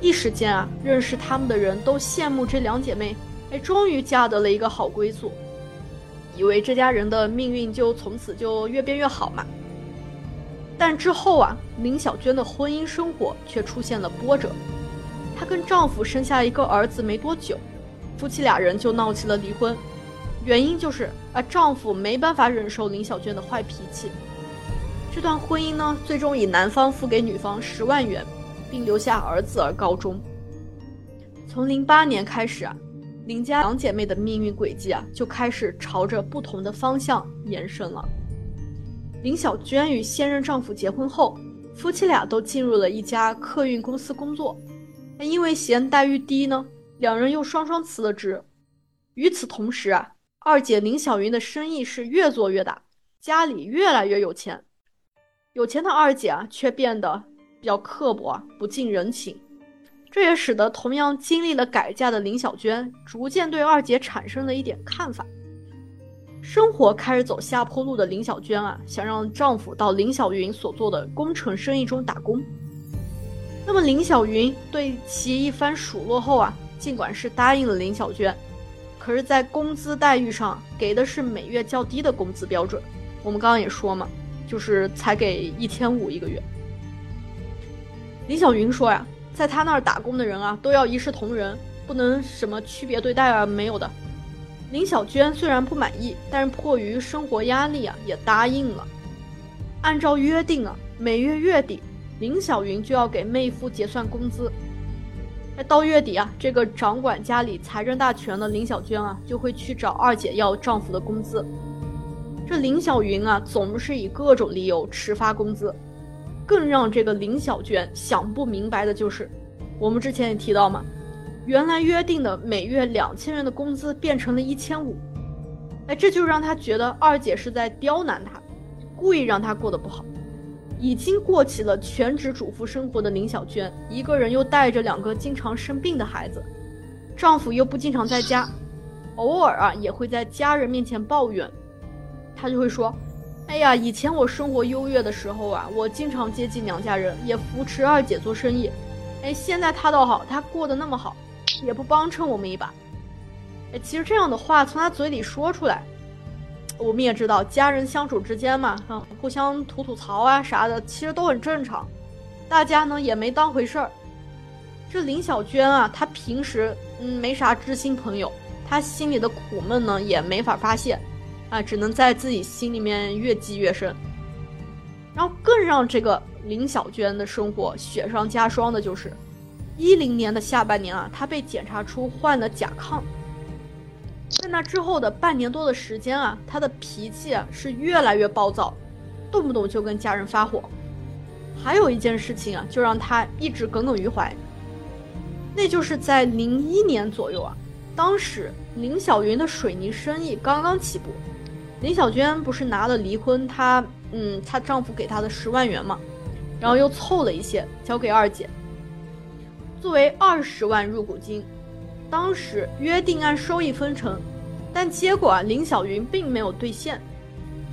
一时间啊，认识他们的人都羡慕这两姐妹，哎，终于嫁得了一个好归宿，以为这家人的命运就从此就越变越好嘛。但之后啊，林小娟的婚姻生活却出现了波折。她跟丈夫生下一个儿子没多久，夫妻俩人就闹起了离婚。原因就是啊，丈夫没办法忍受林小娟的坏脾气。这段婚姻呢，最终以男方付给女方十万元，并留下儿子而告终。从零八年开始啊，林家两姐妹的命运轨迹啊，就开始朝着不同的方向延伸了。林小娟与现任丈夫结婚后，夫妻俩都进入了一家客运公司工作。但因为嫌待遇低呢，两人又双双辞了职。与此同时啊。二姐林小云的生意是越做越大，家里越来越有钱。有钱的二姐啊，却变得比较刻薄，不近人情。这也使得同样经历了改嫁的林小娟，逐渐对二姐产生了一点看法。生活开始走下坡路的林小娟啊，想让丈夫到林小云所做的工程生意中打工。那么林小云对其一番数落后啊，尽管是答应了林小娟。可是，在工资待遇上给的是每月较低的工资标准。我们刚刚也说嘛，就是才给一千五一个月。李小云说呀，在他那儿打工的人啊，都要一视同仁，不能什么区别对待啊，没有的。林小娟虽然不满意，但是迫于生活压力啊，也答应了。按照约定啊，每月月底，林小云就要给妹夫结算工资。到月底啊，这个掌管家里财政大权的林小娟啊，就会去找二姐要丈夫的工资。这林小云啊，总是以各种理由迟发工资。更让这个林小娟想不明白的就是，我们之前也提到嘛，原来约定的每月两千元的工资变成了一千五，哎，这就让她觉得二姐是在刁难她，故意让她过得不好。已经过起了全职主妇生活的林小娟，一个人又带着两个经常生病的孩子，丈夫又不经常在家，偶尔啊也会在家人面前抱怨，她就会说：“哎呀，以前我生活优越的时候啊，我经常接济娘家人，也扶持二姐做生意，哎，现在她倒好，她过得那么好，也不帮衬我们一把。”哎，其实这样的话从她嘴里说出来。我们也知道，家人相处之间嘛，啊，互相吐吐槽啊啥的，其实都很正常，大家呢也没当回事儿。这林小娟啊，她平时嗯没啥知心朋友，她心里的苦闷呢也没法发泄，啊，只能在自己心里面越积越深。然后更让这个林小娟的生活雪上加霜的就是，一零年的下半年啊，她被检查出患了甲亢。在那之后的半年多的时间啊，他的脾气是越来越暴躁，动不动就跟家人发火。还有一件事情啊，就让他一直耿耿于怀。那就是在零一年左右啊，当时林小云的水泥生意刚刚起步，林小娟不是拿了离婚她嗯她丈夫给她的十万元嘛，然后又凑了一些交给二姐，作为二十万入股金。当时约定按收益分成，但结果啊，林小云并没有兑现，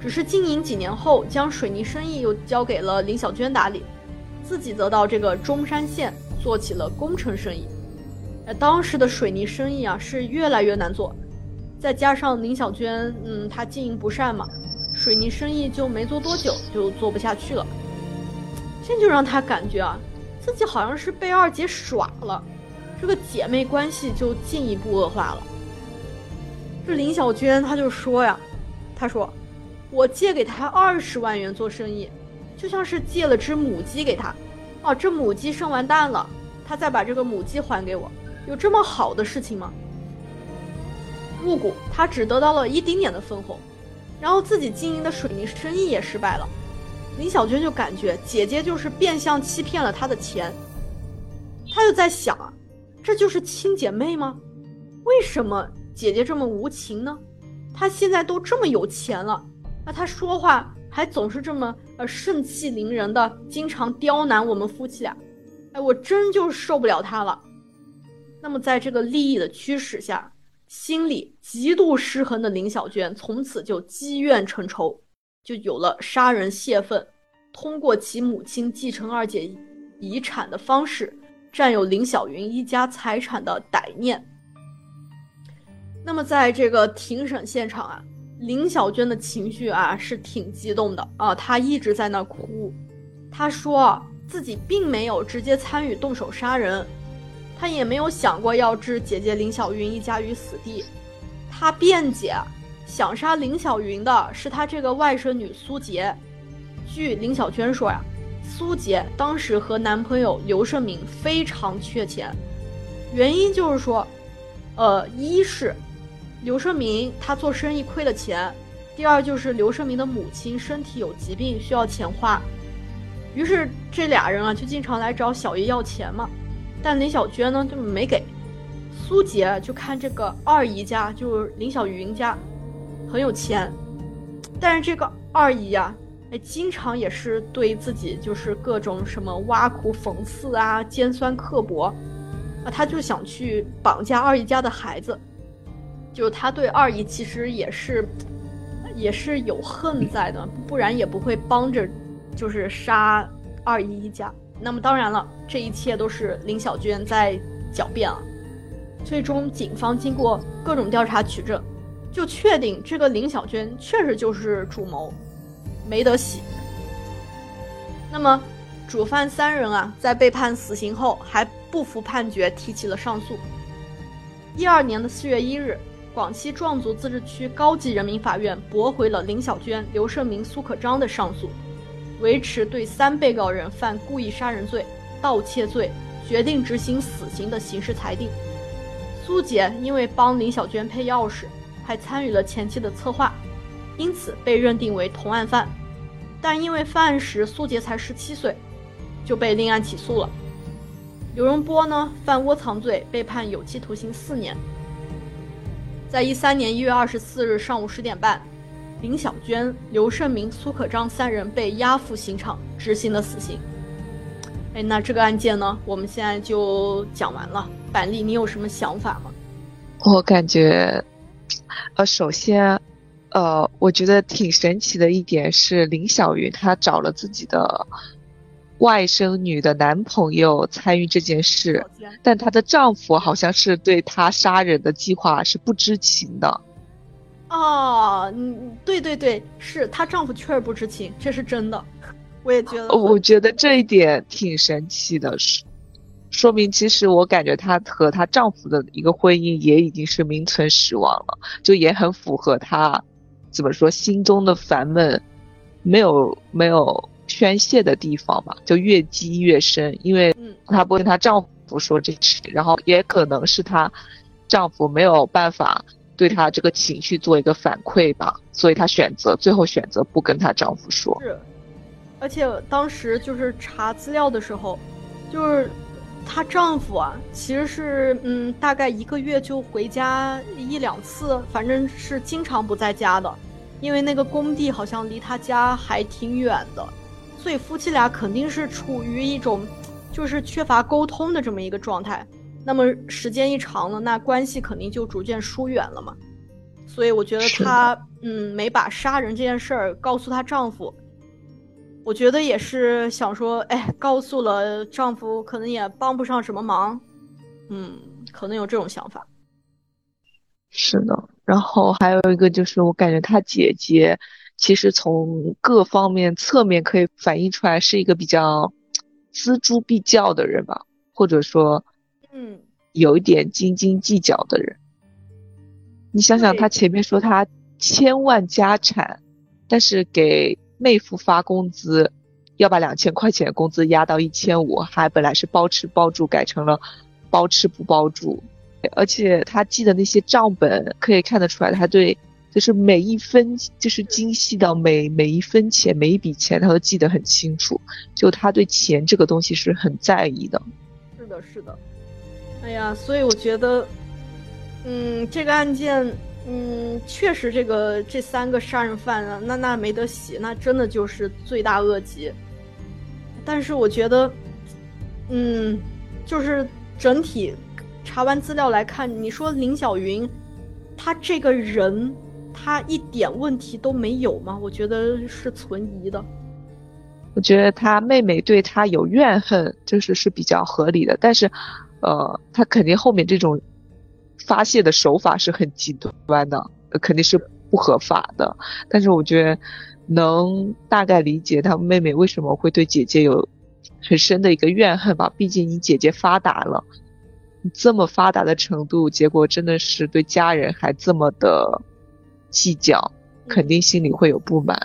只是经营几年后，将水泥生意又交给了林小娟打理，自己则到这个中山县做起了工程生意。呃，当时的水泥生意啊是越来越难做，再加上林小娟，嗯，她经营不善嘛，水泥生意就没做多久就做不下去了。这就让她感觉啊，自己好像是被二姐耍了，这个姐妹关系就进一步恶化了。这林小娟她就说呀，她说。我借给她二十万元做生意，就像是借了只母鸡给她。哦，这母鸡生完蛋了，她再把这个母鸡还给我，有这么好的事情吗？入股她只得到了一丁点的分红，然后自己经营的水泥生意也失败了。林小娟就感觉姐姐就是变相欺骗了她的钱，她就在想啊，这就是亲姐妹吗？为什么姐姐这么无情呢？她现在都这么有钱了。那她说话还总是这么呃盛气凌人的，经常刁难我们夫妻俩，哎，我真就受不了她了。那么在这个利益的驱使下，心里极度失衡的林小娟从此就积怨成仇，就有了杀人泄愤，通过其母亲继承二姐遗产的方式占有林小云一家财产的歹念。那么在这个庭审现场啊。林小娟的情绪啊是挺激动的啊，她一直在那哭。她说自己并没有直接参与动手杀人，她也没有想过要置姐姐林小云一家于死地。她辩解，想杀林小云的是她这个外甥女苏杰。据林小娟说呀，苏杰当时和男朋友刘胜明非常缺钱，原因就是说，呃，一是。刘胜明他做生意亏了钱，第二就是刘胜明的母亲身体有疾病需要钱花，于是这俩人啊就经常来找小姨要钱嘛。但林小娟呢就没给，苏杰就看这个二姨家就是林小云家很有钱，但是这个二姨呀经常也是对自己就是各种什么挖苦讽刺啊尖酸刻薄啊，他就想去绑架二姨家的孩子。就他对二姨其实也是，也是有恨在的，不然也不会帮着，就是杀二姨一家。那么当然了，这一切都是林小娟在狡辩啊。最终，警方经过各种调查取证，就确定这个林小娟确实就是主谋，没得洗。那么，主犯三人啊，在被判死刑后还不服判决，提起了上诉。一二年的四月一日。广西壮族自治区高级人民法院驳回了林小娟、刘胜明、苏可章的上诉，维持对三被告人犯故意杀人罪、盗窃罪，决定执行死刑的刑事裁定。苏杰因为帮林小娟配钥匙，还参与了前期的策划，因此被认定为同案犯。但因为犯案时苏杰才十七岁，就被另案起诉了。刘荣波呢，犯窝藏罪，被判有期徒刑四年。在一三年一月二十四日上午十点半，林小娟、刘胜明、苏可章三人被押赴刑场执行了死刑。哎，那这个案件呢，我们现在就讲完了。板栗，你有什么想法吗？我感觉，呃，首先，呃，我觉得挺神奇的一点是林小云她找了自己的。外甥女的男朋友参与这件事，但她的丈夫好像是对她杀人的计划是不知情的。哦，嗯，对对对，是她丈夫确实不知情，这是真的。我也觉得，我觉得这一点挺神奇的，是说明其实我感觉她和她丈夫的一个婚姻也已经是名存实亡了，就也很符合她怎么说心中的烦闷，没有没有。宣泄的地方吧，就越积越深，因为她不跟她丈夫说这事，然后也可能是她丈夫没有办法对她这个情绪做一个反馈吧，所以她选择最后选择不跟她丈夫说。是，而且当时就是查资料的时候，就是她丈夫啊，其实是嗯，大概一个月就回家一两次，反正是经常不在家的，因为那个工地好像离他家还挺远的。所以夫妻俩肯定是处于一种，就是缺乏沟通的这么一个状态。那么时间一长了，那关系肯定就逐渐疏远了嘛。所以我觉得她嗯没把杀人这件事儿告诉她丈夫，我觉得也是想说，哎，告诉了丈夫可能也帮不上什么忙，嗯，可能有这种想法。是的，然后还有一个就是，我感觉他姐姐其实从各方面侧面可以反映出来是一个比较锱铢必较的人吧，或者说嗯，有一点斤斤计较的人。你想想，他前面说他千万家产，但是给妹夫发工资，要把两千块钱工资压到一千五，还本来是包吃包住，改成了包吃不包住。而且他记的那些账本，可以看得出来，他对就是每一分，就是精细到每每一分钱、每一笔钱，他都记得很清楚。就他对钱这个东西是很在意的。是的，是的。哎呀，所以我觉得，嗯，这个案件，嗯，确实这个这三个杀人犯啊，那那没得洗，那真的就是罪大恶极。但是我觉得，嗯，就是整体查完资料来看，你说林小云，她这个人，她一点问题都没有吗？我觉得是存疑的。我觉得他妹妹对他有怨恨，就是是比较合理的。但是，呃，他肯定后面这种发泄的手法是很极端的，肯定是不合法的。但是我觉得能大概理解他妹妹为什么会对姐姐有很深的一个怨恨吧。毕竟你姐姐发达了，这么发达的程度，结果真的是对家人还这么的计较，肯定心里会有不满。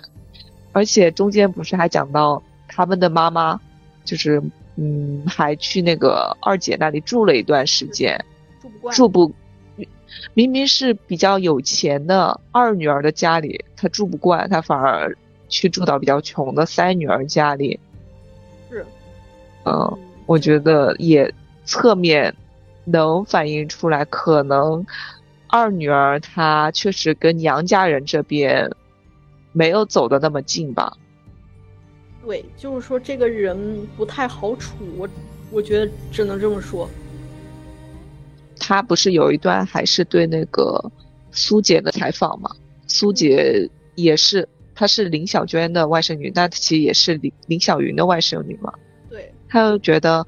而且中间不是还讲到他们的妈妈，就是嗯，还去那个二姐那里住了一段时间，住不惯。住不，明明是比较有钱的二女儿的家里，她住不惯，她反而去住到比较穷的三女儿家里。是，嗯，嗯我觉得也侧面能反映出来，可能二女儿她确实跟娘家人这边没有走的那么近吧。对，就是说这个人不太好处，我我觉得只能这么说。他不是有一段还是对那个苏姐的采访嘛？苏姐也是，她是林小娟的外甥女，但其实也是林林小云的外甥女嘛。对，他又觉得，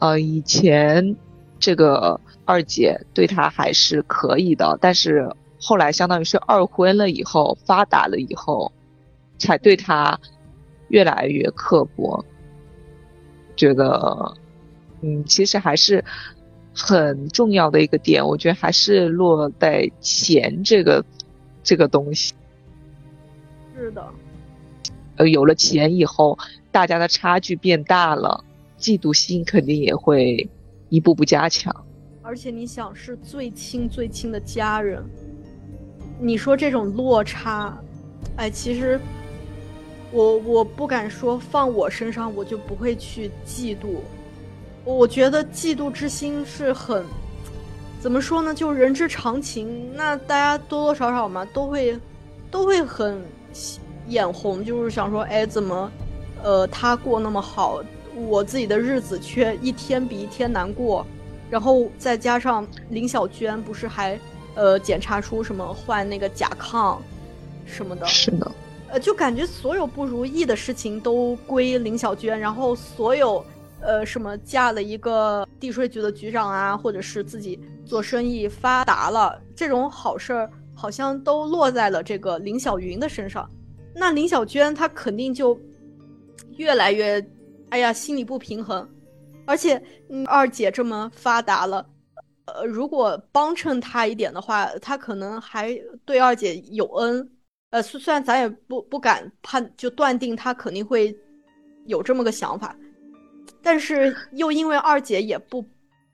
呃，以前这个二姐对他还是可以的，但是后来相当于是二婚了以后，发达了以后，才对他越来越刻薄。觉得，嗯，其实还是很重要的一个点，我觉得还是落在钱这个这个东西。是的，呃，有了钱以后，大家的差距变大了，嫉妒心肯定也会一步步加强。而且你想，是最亲最亲的家人，你说这种落差，哎，其实我我不敢说放我身上我就不会去嫉妒，我觉得嫉妒之心是很怎么说呢，就人之常情。那大家多多少少嘛，都会都会很眼红，就是想说，哎，怎么，呃，他过那么好，我自己的日子却一天比一天难过。然后再加上林小娟不是还呃检查出什么患那个甲亢什么的，是的，呃，就感觉所有不如意的事情都归林小娟，然后所有呃什么嫁了一个地税局的局长啊，或者是自己做生意发达了这种好事儿，好像都落在了这个林小云的身上。那林小娟她肯定就越来越，哎呀，心里不平衡。而且，嗯，二姐这么发达了，呃，如果帮衬她一点的话，她可能还对二姐有恩。呃，虽虽然咱也不不敢判，就断定她肯定会有这么个想法，但是又因为二姐也不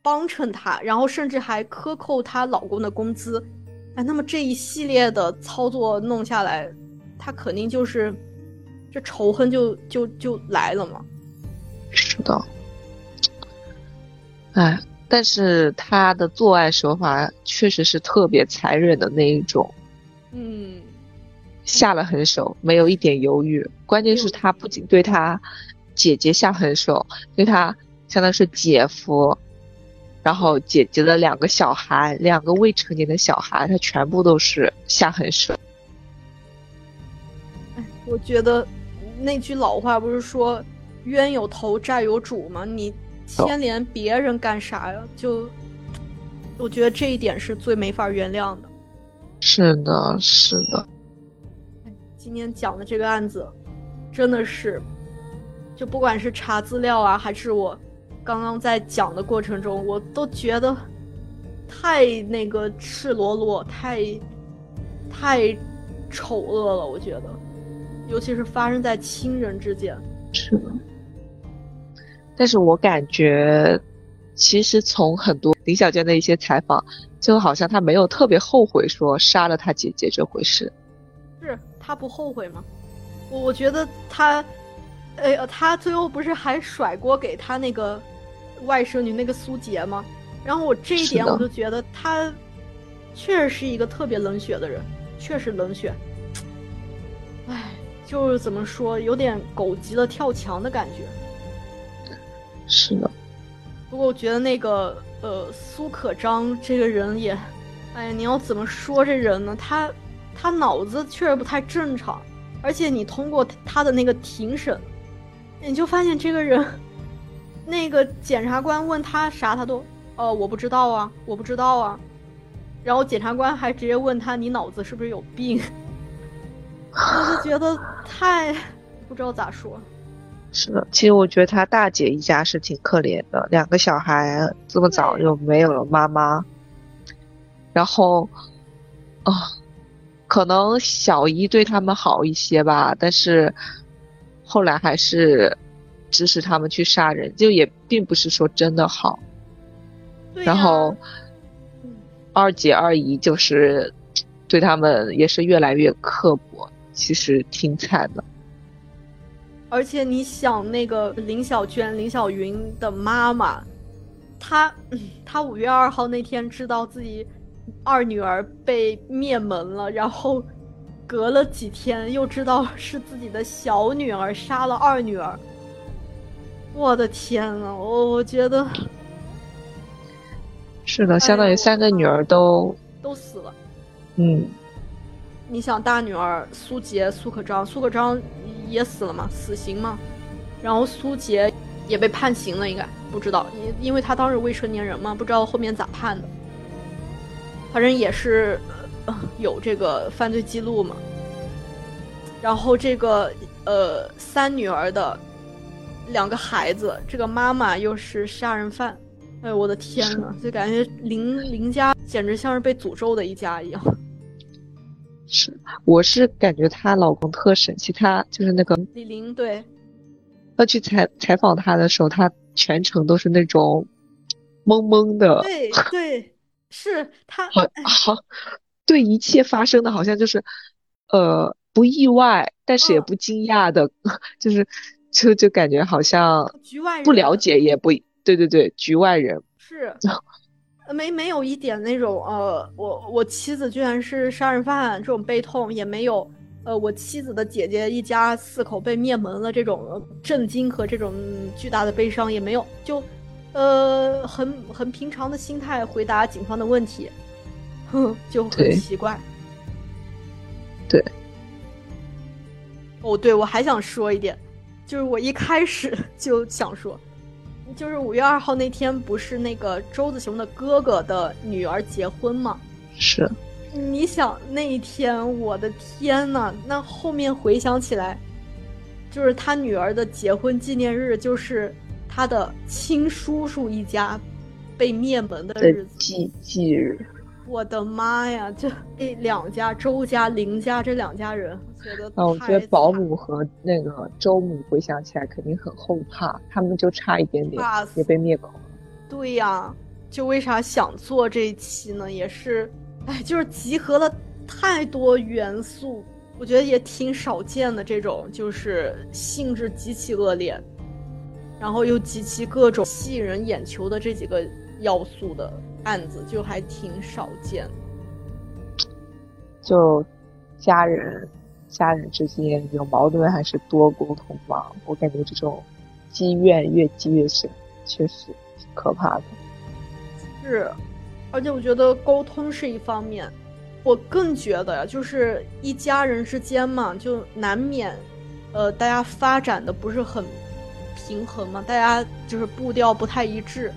帮衬她，然后甚至还克扣她老公的工资，哎，那么这一系列的操作弄下来，她肯定就是这仇恨就就就来了嘛。是的。哎，但是他的做案手法确实是特别残忍的那一种，嗯，下了狠手，没有一点犹豫。关键是他不仅对他姐姐下狠手，对他相当于是姐夫，然后姐姐的两个小孩，两个未成年的小孩，他全部都是下狠手。哎，我觉得那句老话不是说冤有头债有主嘛？你牵连别人干啥呀？就我觉得这一点是最没法原谅的。是的，是的。今天讲的这个案子，真的是，就不管是查资料啊，还是我刚刚在讲的过程中，我都觉得太那个赤裸裸，太太丑恶了。我觉得，尤其是发生在亲人之间。是的。但是我感觉，其实从很多林小娟的一些采访，就好像她没有特别后悔说杀了她姐姐这回事。是。她不后悔吗？我我觉得她，哎，她最后不是还甩锅给她那个外甥女那个苏杰吗？然后我这一点我就觉得他确实是一个特别冷血的人，确实冷血。哎，就是怎么说，有点狗急了跳墙的感觉。是的。不过我觉得那个呃苏可章这个人也，哎呀，你要怎么说这人呢？他。他脑子确实不太正常，而且你通过他的那个庭审，你就发现这个人，那个检察官问他啥，他都，呃，我不知道啊，我不知道啊，然后检察官还直接问他，你脑子是不是有病？我就觉得太不知道咋说。是的，其实我觉得他大姐一家是挺可怜的，两个小孩这么早就没有了妈妈，然后，啊。可能小姨对他们好一些吧，但是后来还是支持他们去杀人，就也并不是说真的好。然后二姐二姨就是对他们也是越来越刻薄，其实挺惨的。而且你想，那个林小娟、林小云的妈妈，她 她五月二号那天知道自己。二女儿被灭门了，然后隔了几天又知道是自己的小女儿杀了二女儿。我的天呐，我我觉得是的，相当于三个女儿都都死了。嗯，你想大女儿苏杰、苏可章，苏可章也死了吗？死刑吗？然后苏杰也被判刑了，应该不知道，因因为他当时未成年人嘛，不知道后面咋判的。反正也是，有这个犯罪记录嘛。然后这个呃三女儿的两个孩子，这个妈妈又是杀人犯，哎呦我的天呐，就感觉林林家简直像是被诅咒的一家一样。是，我是感觉她老公特神奇，他就是那个李玲，对。要去采采访他的时候，他全程都是那种懵懵的。对 对。是他好好对一切发生的好像就是，呃，不意外，但是也不惊讶的，就是就就感觉好像局外人不了解也不对对对局外人是 没没有一点那种呃我我妻子居然是杀人犯这种悲痛也没有呃我妻子的姐姐一家四口被灭门了这种震惊和这种巨大的悲伤也没有就。呃，很很平常的心态回答警方的问题，哼，就很奇怪。对。哦，对，我还想说一点，就是我一开始 就想说，就是五月二号那天不是那个周子雄的哥哥的女儿结婚吗？是。你想那一天，我的天呐，那后面回想起来，就是他女儿的结婚纪念日，就是。他的亲叔叔一家被灭门的日子，忌忌日。我的妈呀！这这两家周家、林家这两家人，觉得啊，我觉得保姆和那个周母回想起来肯定很后怕，他们就差一点点也被灭口了。对呀，就为啥想做这一期呢？也是，哎，就是集合了太多元素，我觉得也挺少见的这种，就是性质极其恶劣。然后又极其各种吸引人眼球的这几个要素的案子，就还挺少见的。就家人，家人之间有矛盾还是多沟通吧。我感觉这种积怨越积越深，确实挺可怕的。是，而且我觉得沟通是一方面，我更觉得呀，就是一家人之间嘛，就难免，呃，大家发展的不是很平衡嘛，大家就是步调不太一致。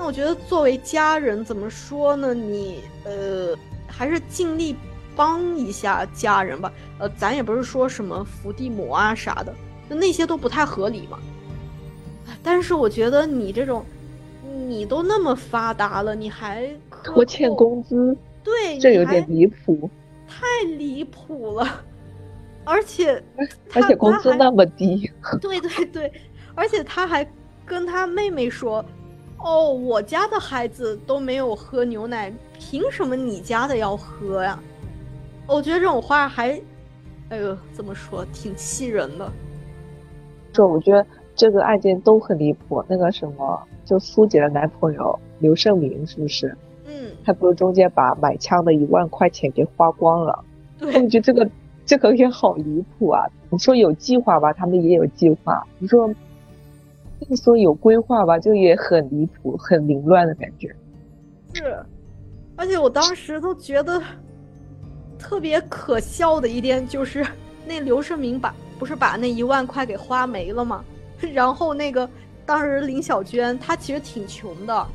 那我觉得作为家人，怎么说呢？你呃，还是尽力帮一下家人吧。呃，咱也不是说什么伏地魔啊啥的，就那些都不太合理嘛。但是我觉得你这种。你都那么发达了，你还拖欠工资？对，这有点离谱，太离谱了。而且，而且工资那么低。对对对，而且他还跟他妹妹说：“哦，我家的孩子都没有喝牛奶，凭什么你家的要喝呀？”我觉得这种话还，哎呦，怎么说，挺气人的。这我觉得这个案件都很离谱。那个什么。就苏姐的男朋友刘胜明是不是？嗯，他不是中间把买枪的一万块钱给花光了？对，我觉得这个这个也好离谱啊！你说有计划吧，他们也有计划；你说你说有规划吧，就也很离谱、很凌乱的感觉。是，而且我当时都觉得特别可笑的一点就是，那刘胜明把不是把那一万块给花没了吗？然后那个。当时林小娟她其实挺穷的，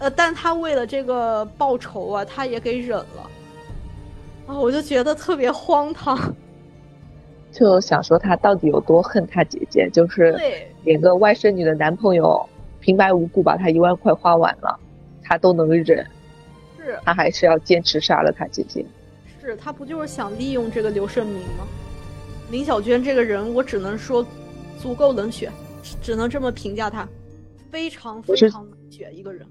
呃，但她为了这个报仇啊，她也给忍了，啊，我就觉得特别荒唐，就想说他到底有多恨他姐姐，就是连个外甥女的男朋友平白无故把他一万块花完了，他都能忍，是，他还是要坚持杀了他姐姐，是他不就是想利用这个刘胜明吗？林小娟这个人，我只能说足够冷血。只能这么评价他，非常非常冷血一个人。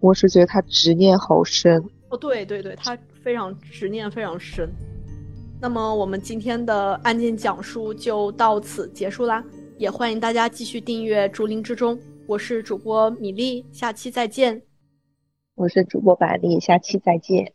我是觉得他执念好深。哦，对对对，他非常执念非常深。那么我们今天的案件讲述就到此结束啦，也欢迎大家继续订阅《竹林之中》，我是主播米粒，下期再见。我是主播百丽，下期再见。